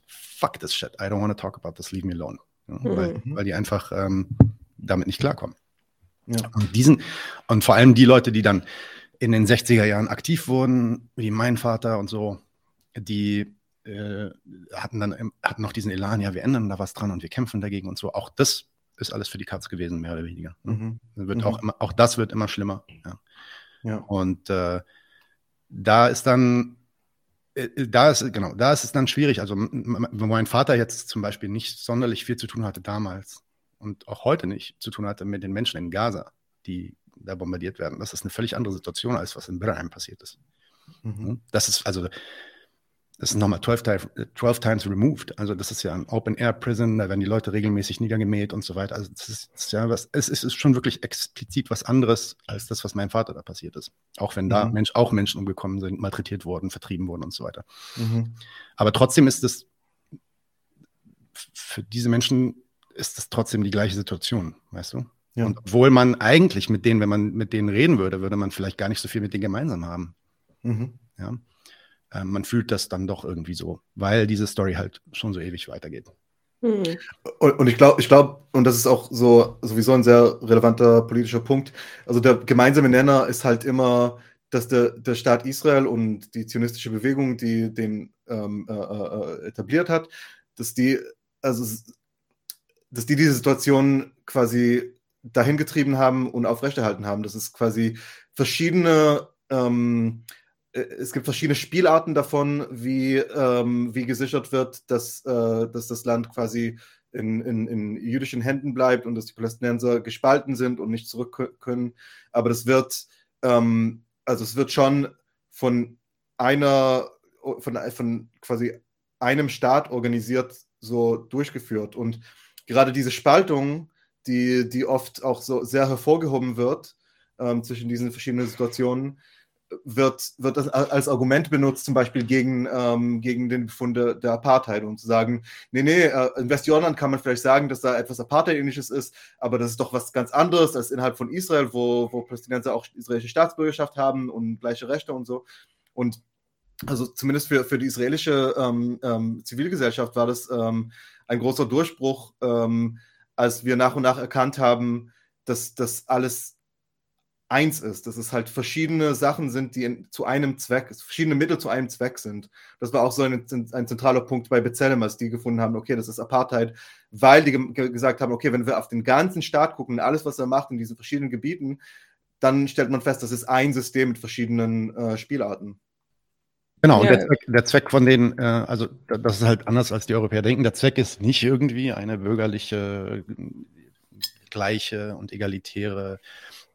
S2: fuck this shit, I don't want to talk about this, leave me alone. Ja, mhm. weil, weil die einfach ähm, damit nicht klarkommen. Ja. Und diesen, und vor allem die Leute, die dann in den 60er Jahren aktiv wurden, wie mein Vater und so, die äh, hatten dann hatten noch diesen Elan, ja, wir ändern da was dran und wir kämpfen dagegen und so. Auch das ist alles für die Katz gewesen, mehr oder weniger. Ne? Mhm. Wird mhm. Auch, immer, auch das wird immer schlimmer. Ja. ja. Und äh, da ist dann, äh, da ist, genau, da ist es dann schwierig. Also, mein Vater jetzt zum Beispiel nicht sonderlich viel zu tun hatte damals, und auch heute nicht zu tun hatte mit den Menschen in Gaza, die da bombardiert werden. Das ist eine völlig andere Situation, als was in Birnheim passiert ist. Mhm. Das ist also, das ist nochmal 12, 12 times removed. Also das ist ja ein Open-Air-Prison, da werden die Leute regelmäßig niedergemäht und so weiter. Also das ist, das ist ja was, es ist, schon wirklich explizit was anderes als das, was meinem Vater da passiert ist. Auch wenn da mhm. Mensch, auch Menschen umgekommen sind, malträtiert wurden, vertrieben wurden und so weiter. Mhm. Aber trotzdem ist es für diese Menschen ist das trotzdem die gleiche Situation, weißt du? Ja. Und obwohl man eigentlich mit denen, wenn man mit denen reden würde, würde man vielleicht gar nicht so viel mit denen gemeinsam haben. Mhm. Ja. Äh, man fühlt das dann doch irgendwie so, weil diese Story halt schon so ewig weitergeht.
S3: Mhm. Und, und, ich glaube, ich glaube, und das ist auch so sowieso ein sehr relevanter politischer Punkt. Also der gemeinsame Nenner ist halt immer, dass der, der Staat Israel und die zionistische Bewegung, die den ähm, äh, äh, etabliert hat, dass die also dass die diese Situation quasi dahin getrieben haben und aufrechterhalten haben. Dass es quasi verschiedene ähm, äh, es gibt verschiedene Spielarten davon, wie, ähm, wie gesichert wird, dass, äh, dass das Land quasi in, in, in, jüdischen Händen bleibt und dass die Palästinenser gespalten sind und nicht zurück können. Aber das wird, ähm, also es wird schon von einer, von, von quasi einem Staat organisiert so durchgeführt. Und gerade diese Spaltung, die, die oft auch so sehr hervorgehoben wird ähm, zwischen diesen verschiedenen Situationen, wird, wird das als Argument benutzt, zum Beispiel gegen, ähm, gegen den Befund der Apartheid und zu sagen, nee, nee, äh, in Westjordanland kann man vielleicht sagen, dass da etwas Apartheid-ähnliches ist, aber das ist doch was ganz anderes als innerhalb von Israel, wo, wo Palästinenser auch israelische Staatsbürgerschaft haben und gleiche Rechte und so. Und also zumindest für, für die israelische ähm, ähm, Zivilgesellschaft war das ähm, ein großer Durchbruch, ähm, als wir nach und nach erkannt haben, dass das alles eins ist, dass es halt verschiedene Sachen sind, die in, zu einem Zweck, verschiedene Mittel zu einem Zweck sind. Das war auch so ein, ein zentraler Punkt bei Bezellem, als die gefunden haben, okay, das ist Apartheid, weil die ge gesagt haben, okay, wenn wir auf den ganzen Staat gucken, alles, was er macht in diesen verschiedenen Gebieten, dann stellt man fest, das ist ein System mit verschiedenen äh, Spielarten.
S2: Genau, ja. und der Zweck, der Zweck, von denen, äh, also das ist halt anders als die Europäer denken, der Zweck ist nicht irgendwie eine bürgerliche, gleiche und egalitäre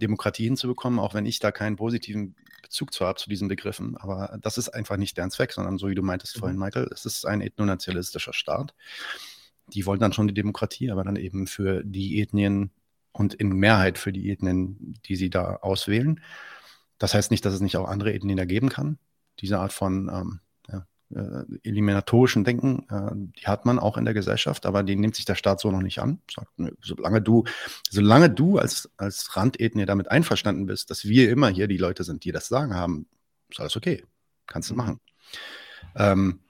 S2: Demokratie hinzubekommen, auch wenn ich da keinen positiven Bezug zu habe zu diesen Begriffen. Aber das ist einfach nicht deren Zweck, sondern so wie du meintest mhm. vorhin, Michael, es ist ein ethnonationalistischer Staat. Die wollen dann schon die Demokratie, aber dann eben für die Ethnien und in Mehrheit für die Ethnien, die sie da auswählen. Das heißt nicht, dass es nicht auch andere Ethnien da geben kann. Diese Art von ähm, äh, eliminatorischen Denken, äh, die hat man auch in der Gesellschaft, aber die nimmt sich der Staat so noch nicht an. Sagt, nö, solange du, solange du als, als Randethnie damit einverstanden bist, dass wir immer hier die Leute sind, die das Sagen haben, ist alles okay. Kannst du mhm. machen. Ähm,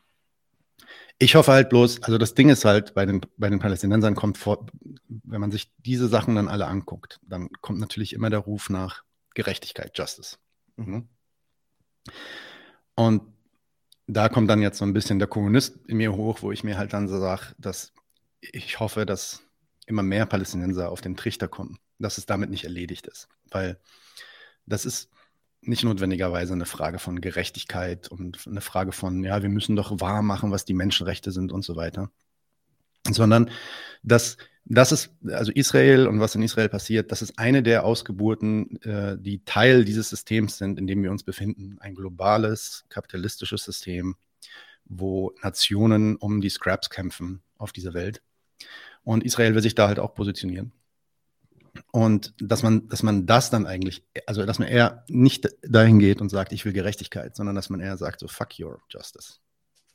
S2: ich hoffe halt bloß, also das Ding ist halt, bei den, bei den Palästinensern kommt vor, wenn man sich diese Sachen dann alle anguckt, dann kommt natürlich immer der Ruf nach Gerechtigkeit, Justice. Mhm. Und da kommt dann jetzt so ein bisschen der Kommunist in mir hoch, wo ich mir halt dann so sage, dass ich hoffe, dass immer mehr Palästinenser auf den Trichter kommen, dass es damit nicht erledigt ist. Weil das ist nicht notwendigerweise eine Frage von Gerechtigkeit und eine Frage von, ja, wir müssen doch wahr machen, was die Menschenrechte sind und so weiter, sondern dass das ist, also Israel und was in Israel passiert, das ist eine der Ausgeburten, äh, die Teil dieses Systems sind, in dem wir uns befinden. Ein globales, kapitalistisches System, wo Nationen um die Scraps kämpfen auf dieser Welt. Und Israel will sich da halt auch positionieren. Und dass man, dass man das dann eigentlich, also dass man eher nicht dahin geht und sagt, ich will Gerechtigkeit, sondern dass man eher sagt, so fuck your justice.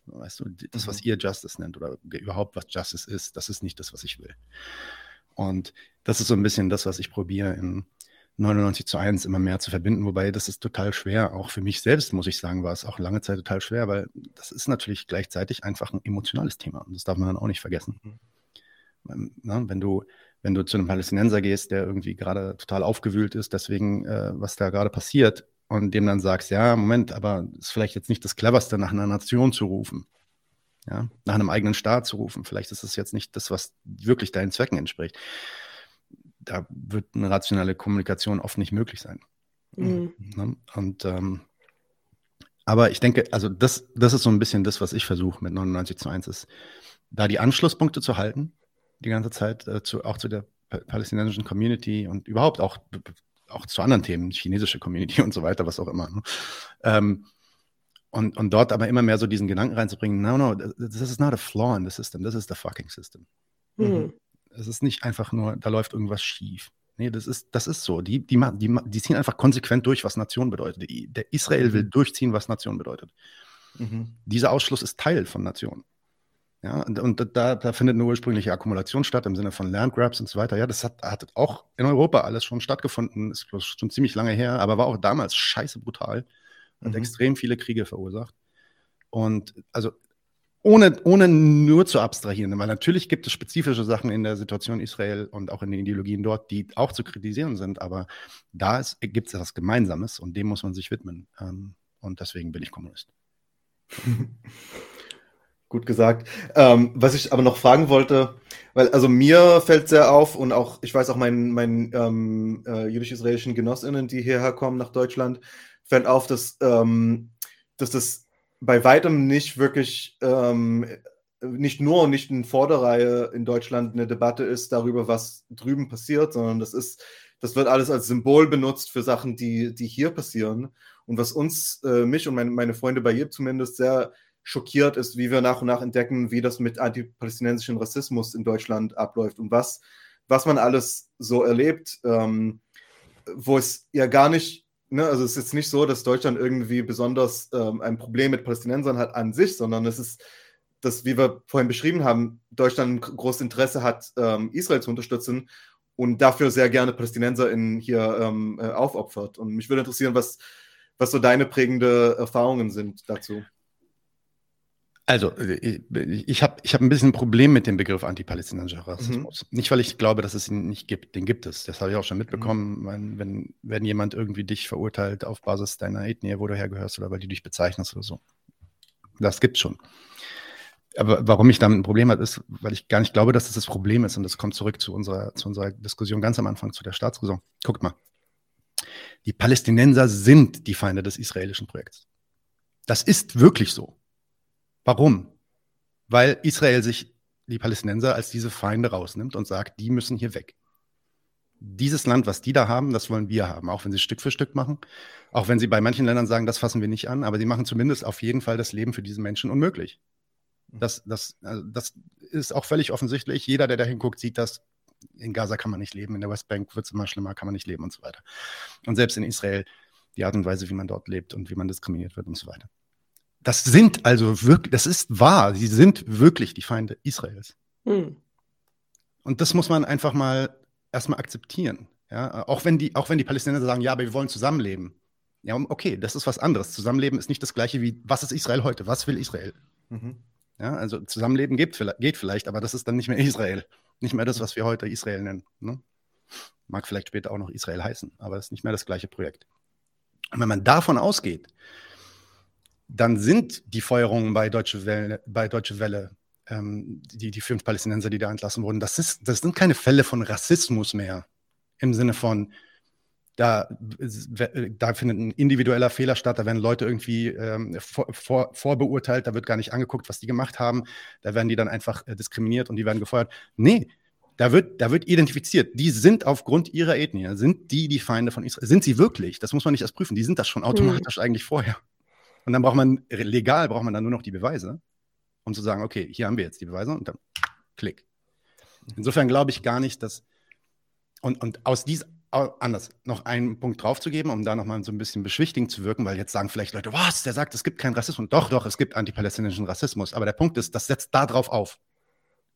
S2: Weißt du, das, was mhm. ihr Justice nennt oder überhaupt was Justice ist, das ist nicht das, was ich will. Und das ist so ein bisschen das, was ich probiere in 99 zu 1 immer mehr zu verbinden, wobei das ist total schwer. Auch für mich selbst, muss ich sagen, war es auch lange Zeit total schwer, weil das ist natürlich gleichzeitig einfach ein emotionales Thema und das darf man dann auch nicht vergessen. Mhm. Na, wenn du wenn du zu einem Palästinenser gehst, der irgendwie gerade total aufgewühlt ist, deswegen, äh, was da gerade passiert, und dem dann sagst, ja, Moment, aber ist vielleicht jetzt nicht das Cleverste, nach einer Nation zu rufen. Ja, nach einem eigenen Staat zu rufen. Vielleicht ist es jetzt nicht das, was wirklich deinen Zwecken entspricht. Da wird eine rationale Kommunikation oft nicht möglich sein. Mhm. Ne? Und ähm, aber ich denke, also das, das ist so ein bisschen das, was ich versuche mit 99 zu 1 ist, da die Anschlusspunkte zu halten, die ganze Zeit, äh, zu, auch zu der palästinensischen Community und überhaupt auch auch zu anderen Themen, chinesische Community und so weiter, was auch immer. Ne? Ähm, und, und dort aber immer mehr so diesen Gedanken reinzubringen, no, no, this is not a flaw in the system, this is the fucking system. Mhm. Es ist nicht einfach nur, da läuft irgendwas schief. Nee, das ist, das ist so. Die, die, die, die ziehen einfach konsequent durch, was Nation bedeutet. Der Israel will mhm. durchziehen, was Nation bedeutet. Mhm. Dieser Ausschluss ist Teil von Nation. Ja, und, und da, da, findet eine ursprüngliche Akkumulation statt im Sinne von Landgrabs und so weiter. Ja, das hat, hat auch in Europa alles schon stattgefunden, ist schon ziemlich lange her, aber war auch damals scheiße brutal. Hat mhm. extrem viele Kriege verursacht. Und also ohne, ohne nur zu abstrahieren, weil natürlich gibt es spezifische Sachen in der Situation Israel und auch in den Ideologien dort, die auch zu kritisieren sind, aber da gibt es etwas Gemeinsames und dem muss man sich widmen. Ähm, und deswegen bin ich Kommunist.
S3: Gut gesagt. Ähm, was ich aber noch fragen wollte, weil also mir fällt sehr auf und auch, ich weiß auch meinen, meinen ähm, äh, jüdisch-israelischen Genossinnen, die hierher kommen nach Deutschland, fällt auf, dass ähm, dass das bei weitem nicht wirklich, ähm, nicht nur und nicht in Vorderreihe in Deutschland eine Debatte ist darüber, was drüben passiert, sondern das ist, das wird alles als Symbol benutzt für Sachen, die, die hier passieren. Und was uns, äh, mich und meine, meine Freunde bei ihr zumindest sehr schockiert ist, wie wir nach und nach entdecken, wie das mit antipalästinensischem Rassismus in Deutschland abläuft und was, was man alles so erlebt, ähm, wo es ja gar nicht, ne, also es ist jetzt nicht so, dass Deutschland irgendwie besonders ähm, ein Problem mit Palästinensern hat an sich, sondern es ist, dass, wie wir vorhin beschrieben haben, Deutschland ein großes Interesse hat, ähm, Israel zu unterstützen und dafür sehr gerne Palästinenser in hier ähm, äh, aufopfert. Und mich würde interessieren, was, was so deine prägende Erfahrungen sind dazu.
S2: Also, äh, ich habe ich hab ein bisschen ein Problem mit dem Begriff antipalästinensischer Rassismus. Mhm. Nicht, weil ich glaube, dass es ihn nicht gibt. Den gibt es. Das habe ich auch schon mitbekommen. Mhm. Wenn, wenn, wenn jemand irgendwie dich verurteilt auf Basis deiner Ethnie, wo du hergehörst oder weil du dich bezeichnest oder so. Das gibt's schon. Aber warum ich damit ein Problem habe, ist, weil ich gar nicht glaube, dass das das Problem ist. Und das kommt zurück zu unserer, zu unserer Diskussion ganz am Anfang, zu der Staatsräson. Guckt mal. Die Palästinenser sind die Feinde des israelischen Projekts. Das ist wirklich so. Warum? Weil Israel sich die Palästinenser als diese Feinde rausnimmt und sagt, die müssen hier weg. Dieses Land, was die da haben, das wollen wir haben, auch wenn sie Stück für Stück machen. Auch wenn sie bei manchen Ländern sagen, das fassen wir nicht an, aber sie machen zumindest auf jeden Fall das Leben für diese Menschen unmöglich. Das, das, also das ist auch völlig offensichtlich. Jeder, der da hinguckt, sieht das. In Gaza kann man nicht leben, in der Westbank wird es immer schlimmer, kann man nicht leben und so weiter. Und selbst in Israel, die Art und Weise, wie man dort lebt und wie man diskriminiert wird und so weiter. Das sind also wirklich, das ist wahr, sie sind wirklich die Feinde Israels. Hm. Und das muss man einfach mal erstmal akzeptieren. Ja? Auch, wenn die, auch wenn die Palästinenser sagen, ja, aber wir wollen zusammenleben. Ja, okay, das ist was anderes. Zusammenleben ist nicht das gleiche wie, was ist Israel heute? Was will Israel? Mhm. Ja, also Zusammenleben geht, geht vielleicht, aber das ist dann nicht mehr Israel. Nicht mehr das, was wir heute Israel nennen. Ne? Mag vielleicht später auch noch Israel heißen, aber das ist nicht mehr das gleiche Projekt. Und wenn man davon ausgeht, dann sind die Feuerungen bei Deutsche Welle, bei Deutsche Welle ähm, die, die fünf Palästinenser, die da entlassen wurden, das, ist, das sind keine Fälle von Rassismus mehr. Im Sinne von, da, da findet ein individueller Fehler statt, da werden Leute irgendwie ähm, vor, vor, vorbeurteilt, da wird gar nicht angeguckt, was die gemacht haben, da werden die dann einfach äh, diskriminiert und die werden gefeuert. Nee, da wird, da wird identifiziert, die sind aufgrund ihrer Ethnie, sind die die Feinde von Israel. Sind sie wirklich? Das muss man nicht erst prüfen, die sind das schon automatisch mhm. eigentlich vorher. Und dann braucht man, legal braucht man dann nur noch die Beweise, um zu sagen, okay, hier haben wir jetzt die Beweise und dann klick. Insofern glaube ich gar nicht, dass, und, und aus dies, anders, noch einen Punkt draufzugeben, um da nochmal so ein bisschen beschwichtigend zu wirken, weil jetzt sagen vielleicht Leute, was, der sagt, es gibt keinen Rassismus. Doch, doch, es gibt antipalästinensischen Rassismus. Aber der Punkt ist, das setzt da drauf auf.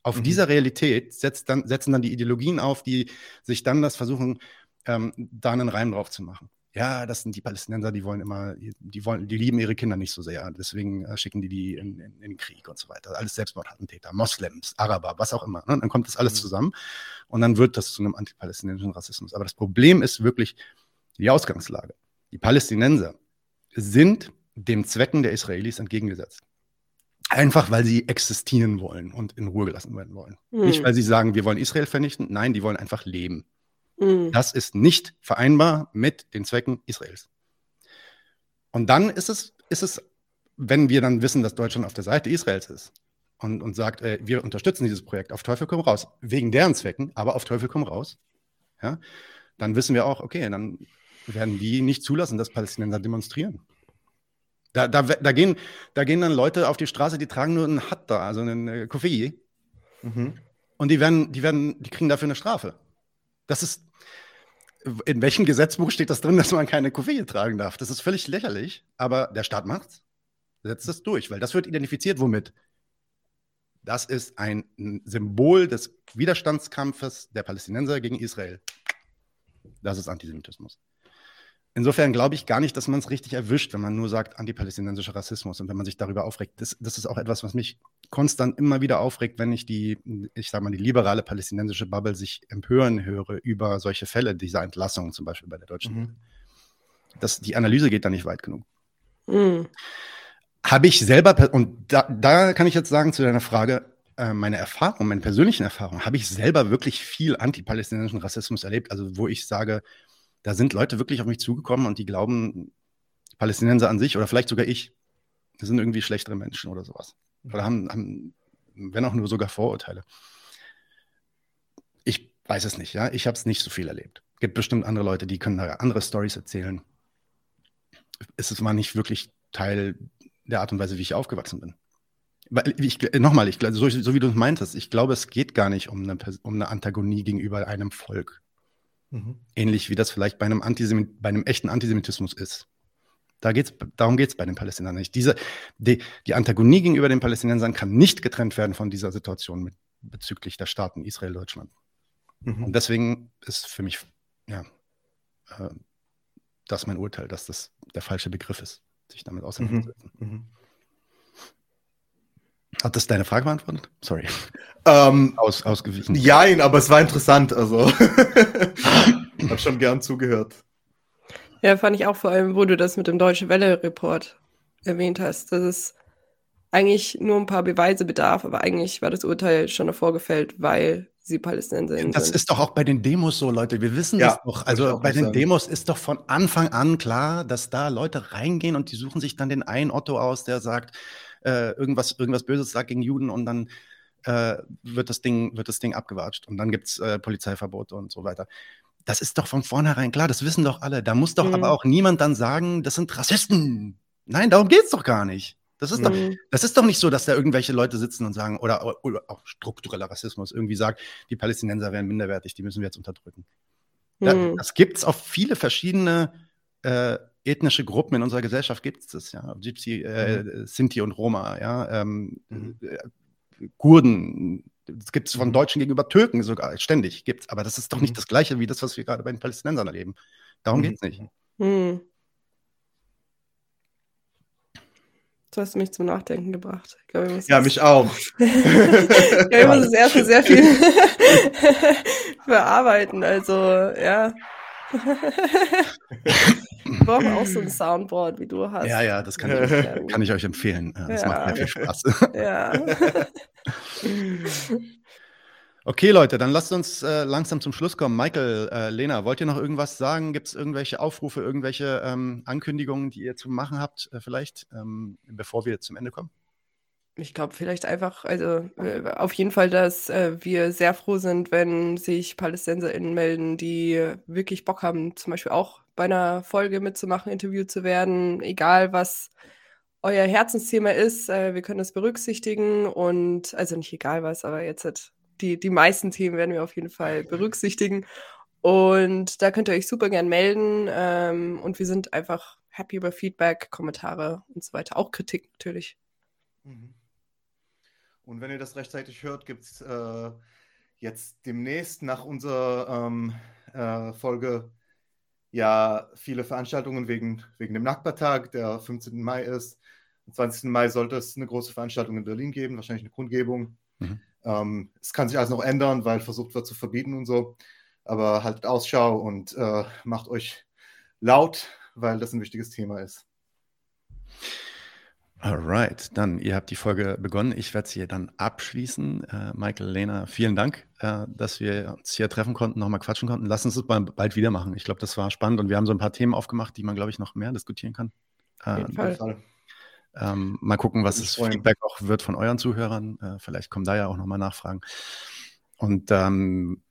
S2: Auf mhm. dieser Realität setzt dann, setzen dann die Ideologien auf, die sich dann das versuchen, ähm, da einen Reim drauf zu machen ja, das sind die Palästinenser, die wollen immer, die wollen, die lieben ihre Kinder nicht so sehr, deswegen äh, schicken die die in, in, in, den Krieg und so weiter. Alles Selbstmordattentäter, Moslems, Araber, was auch immer. Ne? Dann kommt das alles mhm. zusammen und dann wird das zu einem antipalästinensischen Rassismus. Aber das Problem ist wirklich die Ausgangslage. Die Palästinenser sind dem Zwecken der Israelis entgegengesetzt. Einfach weil sie existieren wollen und in Ruhe gelassen werden wollen. Mhm. Nicht, weil sie sagen, wir wollen Israel vernichten. Nein, die wollen einfach leben. Mhm. Das ist nicht vereinbar mit den Zwecken Israels. Und dann ist es, ist es, wenn wir dann wissen, dass Deutschland auf der Seite Israels ist und, und sagt, äh, wir unterstützen dieses Projekt auf Teufel komm raus, wegen deren Zwecken, aber auf Teufel komm raus, ja, dann wissen wir auch, okay, dann werden die nicht zulassen, dass Palästinenser demonstrieren. Da, da, da, gehen, da gehen dann Leute auf die Straße, die tragen nur einen Hatta, also einen äh, Kofei. Mhm. Und die werden, die werden, die kriegen dafür eine Strafe. Das ist, in welchem Gesetzbuch steht das drin, dass man keine Kuvée tragen darf? Das ist völlig lächerlich, aber der Staat macht's. Setzt es durch, weil das wird identifiziert womit? Das ist ein Symbol des Widerstandskampfes der Palästinenser gegen Israel. Das ist Antisemitismus. Insofern glaube ich gar nicht, dass man es richtig erwischt, wenn man nur sagt antipalästinensischer Rassismus und wenn man sich darüber aufregt. Das, das, ist auch etwas, was mich konstant immer wieder aufregt, wenn ich die, ich sage mal, die liberale palästinensische Bubble sich empören höre über solche Fälle, dieser Entlassung zum Beispiel bei der deutschen. Mhm. Das, die Analyse geht da nicht weit genug. Mhm. Habe ich selber, und da, da kann ich jetzt sagen zu deiner Frage, äh, meine Erfahrung, meine persönlichen Erfahrungen, habe ich selber wirklich viel antipalästinensischen Rassismus erlebt, also wo ich sage, da sind Leute wirklich auf mich zugekommen und die glauben, Palästinenser an sich oder vielleicht sogar ich, sind irgendwie schlechtere Menschen oder sowas. Oder haben, haben wenn auch nur sogar Vorurteile. Ich weiß es nicht, ja. Ich habe es nicht so viel erlebt. Es gibt bestimmt andere Leute, die können da andere Stories erzählen. Es war nicht wirklich Teil der Art und Weise, wie ich aufgewachsen bin. Weil ich, nochmal, ich, so, so wie du es meintest, ich glaube, es geht gar nicht um eine, um eine Antagonie gegenüber einem Volk. Mhm. Ähnlich wie das vielleicht bei einem, Antisemit bei einem echten Antisemitismus ist. Da geht's, darum geht es bei den Palästinensern nicht. Diese, die, die, Antagonie gegenüber den Palästinensern kann nicht getrennt werden von dieser Situation mit, bezüglich der Staaten Israel, Deutschland. Mhm. Und deswegen ist für mich, ja, äh, das mein Urteil, dass das der falsche Begriff ist, sich damit auseinanderzusetzen. Mhm. mhm. Hat das deine Frage beantwortet? Sorry.
S3: Ähm, Aus, ausgewichen. Nein, aber es war interessant. Also, habe schon gern zugehört.
S1: Ja, fand ich auch vor allem, wo du das mit dem Deutsche Welle-Report erwähnt hast, dass es eigentlich nur ein paar Beweise bedarf, aber eigentlich war das Urteil schon davor gefällt, weil sie Palästinenser sind.
S2: Das ist doch auch bei den Demos so, Leute. Wir wissen ja, das doch. Also bei den sagen. Demos ist doch von Anfang an klar, dass da Leute reingehen und die suchen sich dann den einen Otto aus, der sagt, äh, irgendwas, irgendwas Böses sagt gegen Juden und dann äh, wird, das Ding, wird das Ding abgewatscht und dann gibt es äh, Polizeiverbote und so weiter. Das ist doch von vornherein klar, das wissen doch alle. Da muss doch mhm. aber auch niemand dann sagen, das sind Rassisten. Nein, darum geht es doch gar nicht. Das ist, mhm. doch, das ist doch nicht so, dass da irgendwelche Leute sitzen und sagen, oder, oder auch struktureller Rassismus irgendwie sagt, die Palästinenser wären minderwertig, die müssen wir jetzt unterdrücken. Mhm. das gibt es auf viele verschiedene äh, ethnische Gruppen in unserer Gesellschaft gibt es das, ja. Gypsy, äh, mhm. Sinti und Roma, ja. Ähm, mhm. Äh, Kurden, das gibt es von mhm. Deutschen gegenüber Türken sogar, ständig gibt es. Aber das ist doch nicht mhm. das Gleiche wie das, was wir gerade bei den Palästinensern erleben. Darum mhm. geht es nicht. Mhm.
S1: Du hast mich zum Nachdenken gebracht.
S3: Glaub, ja, mich auch. ich
S1: glaube, ich muss das erste sehr viel verarbeiten. Also, ja. Wir brauchen auch so ein Soundboard, wie du hast.
S2: Ja, ja, das kann, ich, kann ich euch empfehlen. Das ja. macht sehr viel Spaß. Ja. Okay, Leute, dann lasst uns äh, langsam zum Schluss kommen. Michael, äh, Lena, wollt ihr noch irgendwas sagen? Gibt es irgendwelche Aufrufe, irgendwelche ähm, Ankündigungen, die ihr zu machen habt, äh, vielleicht, ähm, bevor wir zum Ende kommen?
S1: Ich glaube, vielleicht einfach, also äh, auf jeden Fall, dass äh, wir sehr froh sind, wenn sich PalästinenserInnen melden, die wirklich Bock haben, zum Beispiel auch bei einer Folge mitzumachen, interviewt zu werden, egal was euer Herzensthema ist, äh, wir können das berücksichtigen und, also nicht egal was, aber jetzt hat die, die meisten Themen werden wir auf jeden Fall berücksichtigen. Und da könnt ihr euch super gern melden. Ähm, und wir sind einfach happy über Feedback, Kommentare und so weiter. Auch Kritik natürlich. Mhm.
S3: Und wenn ihr das rechtzeitig hört, gibt es äh, jetzt demnächst nach unserer ähm, äh, Folge ja viele Veranstaltungen wegen, wegen dem Nachbartag, der 15. Mai ist. Am 20. Mai sollte es eine große Veranstaltung in Berlin geben, wahrscheinlich eine Kundgebung. Mhm. Ähm, es kann sich alles noch ändern, weil versucht wird zu verbieten und so. Aber haltet Ausschau und äh, macht euch laut, weil das ein wichtiges Thema ist.
S2: Alright, dann, ihr habt die Folge begonnen. Ich werde sie dann abschließen. Äh, Michael, Lena, vielen Dank, äh, dass wir uns hier treffen konnten, nochmal quatschen konnten. Lass uns das bald wieder machen. Ich glaube, das war spannend und wir haben so ein paar Themen aufgemacht, die man, glaube ich, noch mehr diskutieren kann. Äh, ähm, mal gucken, was das Feedback auch wird von euren Zuhörern. Äh, vielleicht kommen da ja auch nochmal Nachfragen. Und ähm,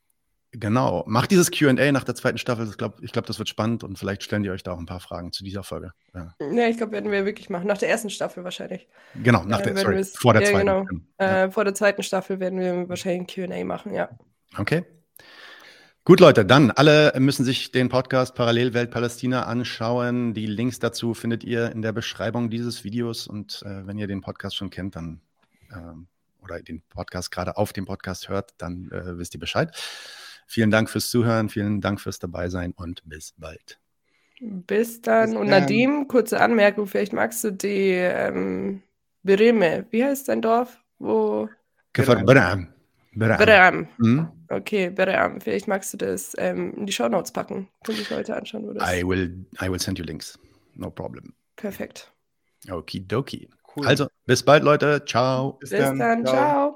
S2: Genau. Macht dieses QA nach der zweiten Staffel. Ich glaube, ich glaub, das wird spannend und vielleicht stellen die euch da auch ein paar Fragen zu dieser Folge.
S1: Ja, ja ich glaube, werden wir wirklich machen. Nach der ersten Staffel wahrscheinlich.
S2: Genau, nach äh, der, sorry, vor der ja, zweiten. Genau.
S1: Ja. Äh, vor der zweiten Staffel werden wir wahrscheinlich ein QA machen, ja.
S2: Okay. Gut, Leute, dann alle müssen sich den Podcast Parallelwelt Palästina anschauen. Die Links dazu findet ihr in der Beschreibung dieses Videos. Und äh, wenn ihr den Podcast schon kennt, dann ähm, oder den Podcast gerade auf dem Podcast hört, dann äh, wisst ihr Bescheid. Vielen Dank fürs Zuhören, vielen Dank fürs Dabeisein und bis bald.
S1: Bis dann. Bis und Nadim, kurze Anmerkung, vielleicht magst du die ähm, Bereme. Wie heißt dein Dorf? Wo?
S2: Beram.
S1: Beram. Mhm. Okay, Beram. Vielleicht magst du das ähm, in die Show Notes packen. Können sich Leute anschauen, wo das
S2: I will, I will send you links. No problem.
S1: Perfekt.
S2: Okidoki. Cool. Also, bis bald, Leute. Ciao.
S1: Bis, bis dann. dann. Ciao. Ciao.